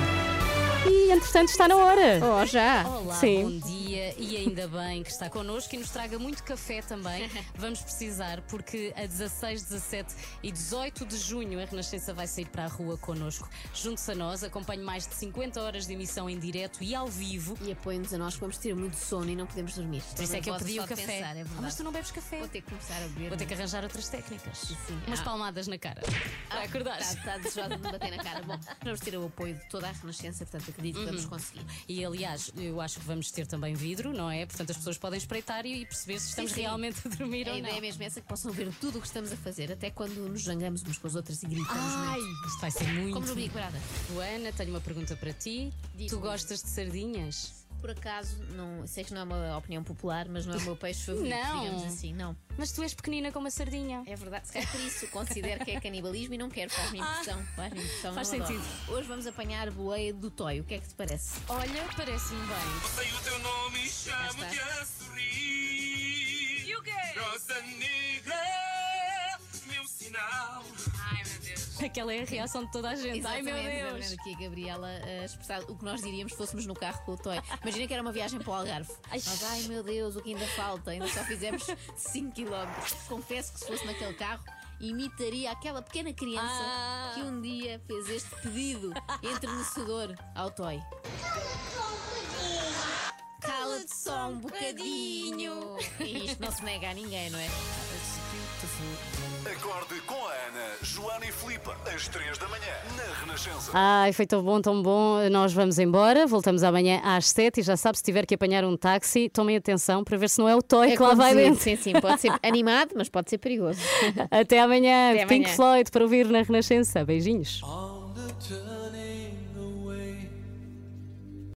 E entretanto está na hora. Oh, já? Olá, Sim. bom dia e ainda bem que está connosco e nos traga muito café também. Vamos precisar, porque a 16, 17 e 18 de junho a Renascença vai sair para a rua connosco. Junte-se a nós, acompanhe mais de 50 horas de emissão em direto e ao vivo. E apoiem-nos a nós, que vamos ter muito sono e não podemos dormir. Por isso é que eu pedi o café. pensar, é Ah, mas tu não bebes café. Vou ter que começar a beber. Vou ter que arranjar outras técnicas. Sim. Umas Ah. palmadas na cara. Para acordar. Está, está desejado de me bater na cara. Bom, vamos ter o apoio de toda a Renascença, portanto acredito que vamos conseguir. E aliás, eu acho que vamos ter também vídeo. Vidro, não é? Portanto, as pessoas podem espreitar e, perceber se estamos Sim, sim. realmente a dormir A ou ideia não. é mesmo essa que possam ver tudo o que estamos a fazer, até quando nos zangamos umas com as outras e gritamos Ai, muito. isto vai ser muito. Como no Big Brother. Joana, tenho uma pergunta para ti. Tu gostas de sardinhas? Por acaso, não, sei que não é uma opinião popular, mas não é o meu peixe favorito, Não. digamos assim, não. Mas tu és pequenina como uma sardinha. É verdade, se calhar por isso considero que é canibalismo e não quero, faz-me impressão. Faz-me impressão, Faz não adoro. sentido. Hoje vamos apanhar boleia do Toy, o que é que te parece? Olha, parece-me bem. Sei o teu nome e chamo-te a sorrir. E o quê? Rosa negra, meu sinal. Ai. Aquela é a reação de toda a gente. Ai meu Exatamente, Deus. exatamente. Aqui a Gabriela a expressar o que nós diríamos se fôssemos no carro com o Toy. Imagina que era uma viagem para o Algarve. Ai meu Deus, o que ainda falta? Ainda só fizemos 5 km. Confesso que se fosse naquele carro, imitaria aquela pequena criança Ah. que um dia fez este pedido entrenecedor ao Toy. Cala-te só um bocadinho. E isto não se nega a ninguém, não é? Acorde com a Ana, Joana e Filipe, às 3 da manhã, na Renascença. Ai, foi tão bom, tão bom. Nós vamos embora. Voltamos amanhã às 7 e já sabe, se tiver que apanhar um táxi, tomem atenção para ver se não é o Toy É que lá vai dentro. Sim, sim, pode ser animado, mas pode ser perigoso. Até amanhã. Até Pink amanhã. Floyd para ouvir na Renascença. Beijinhos.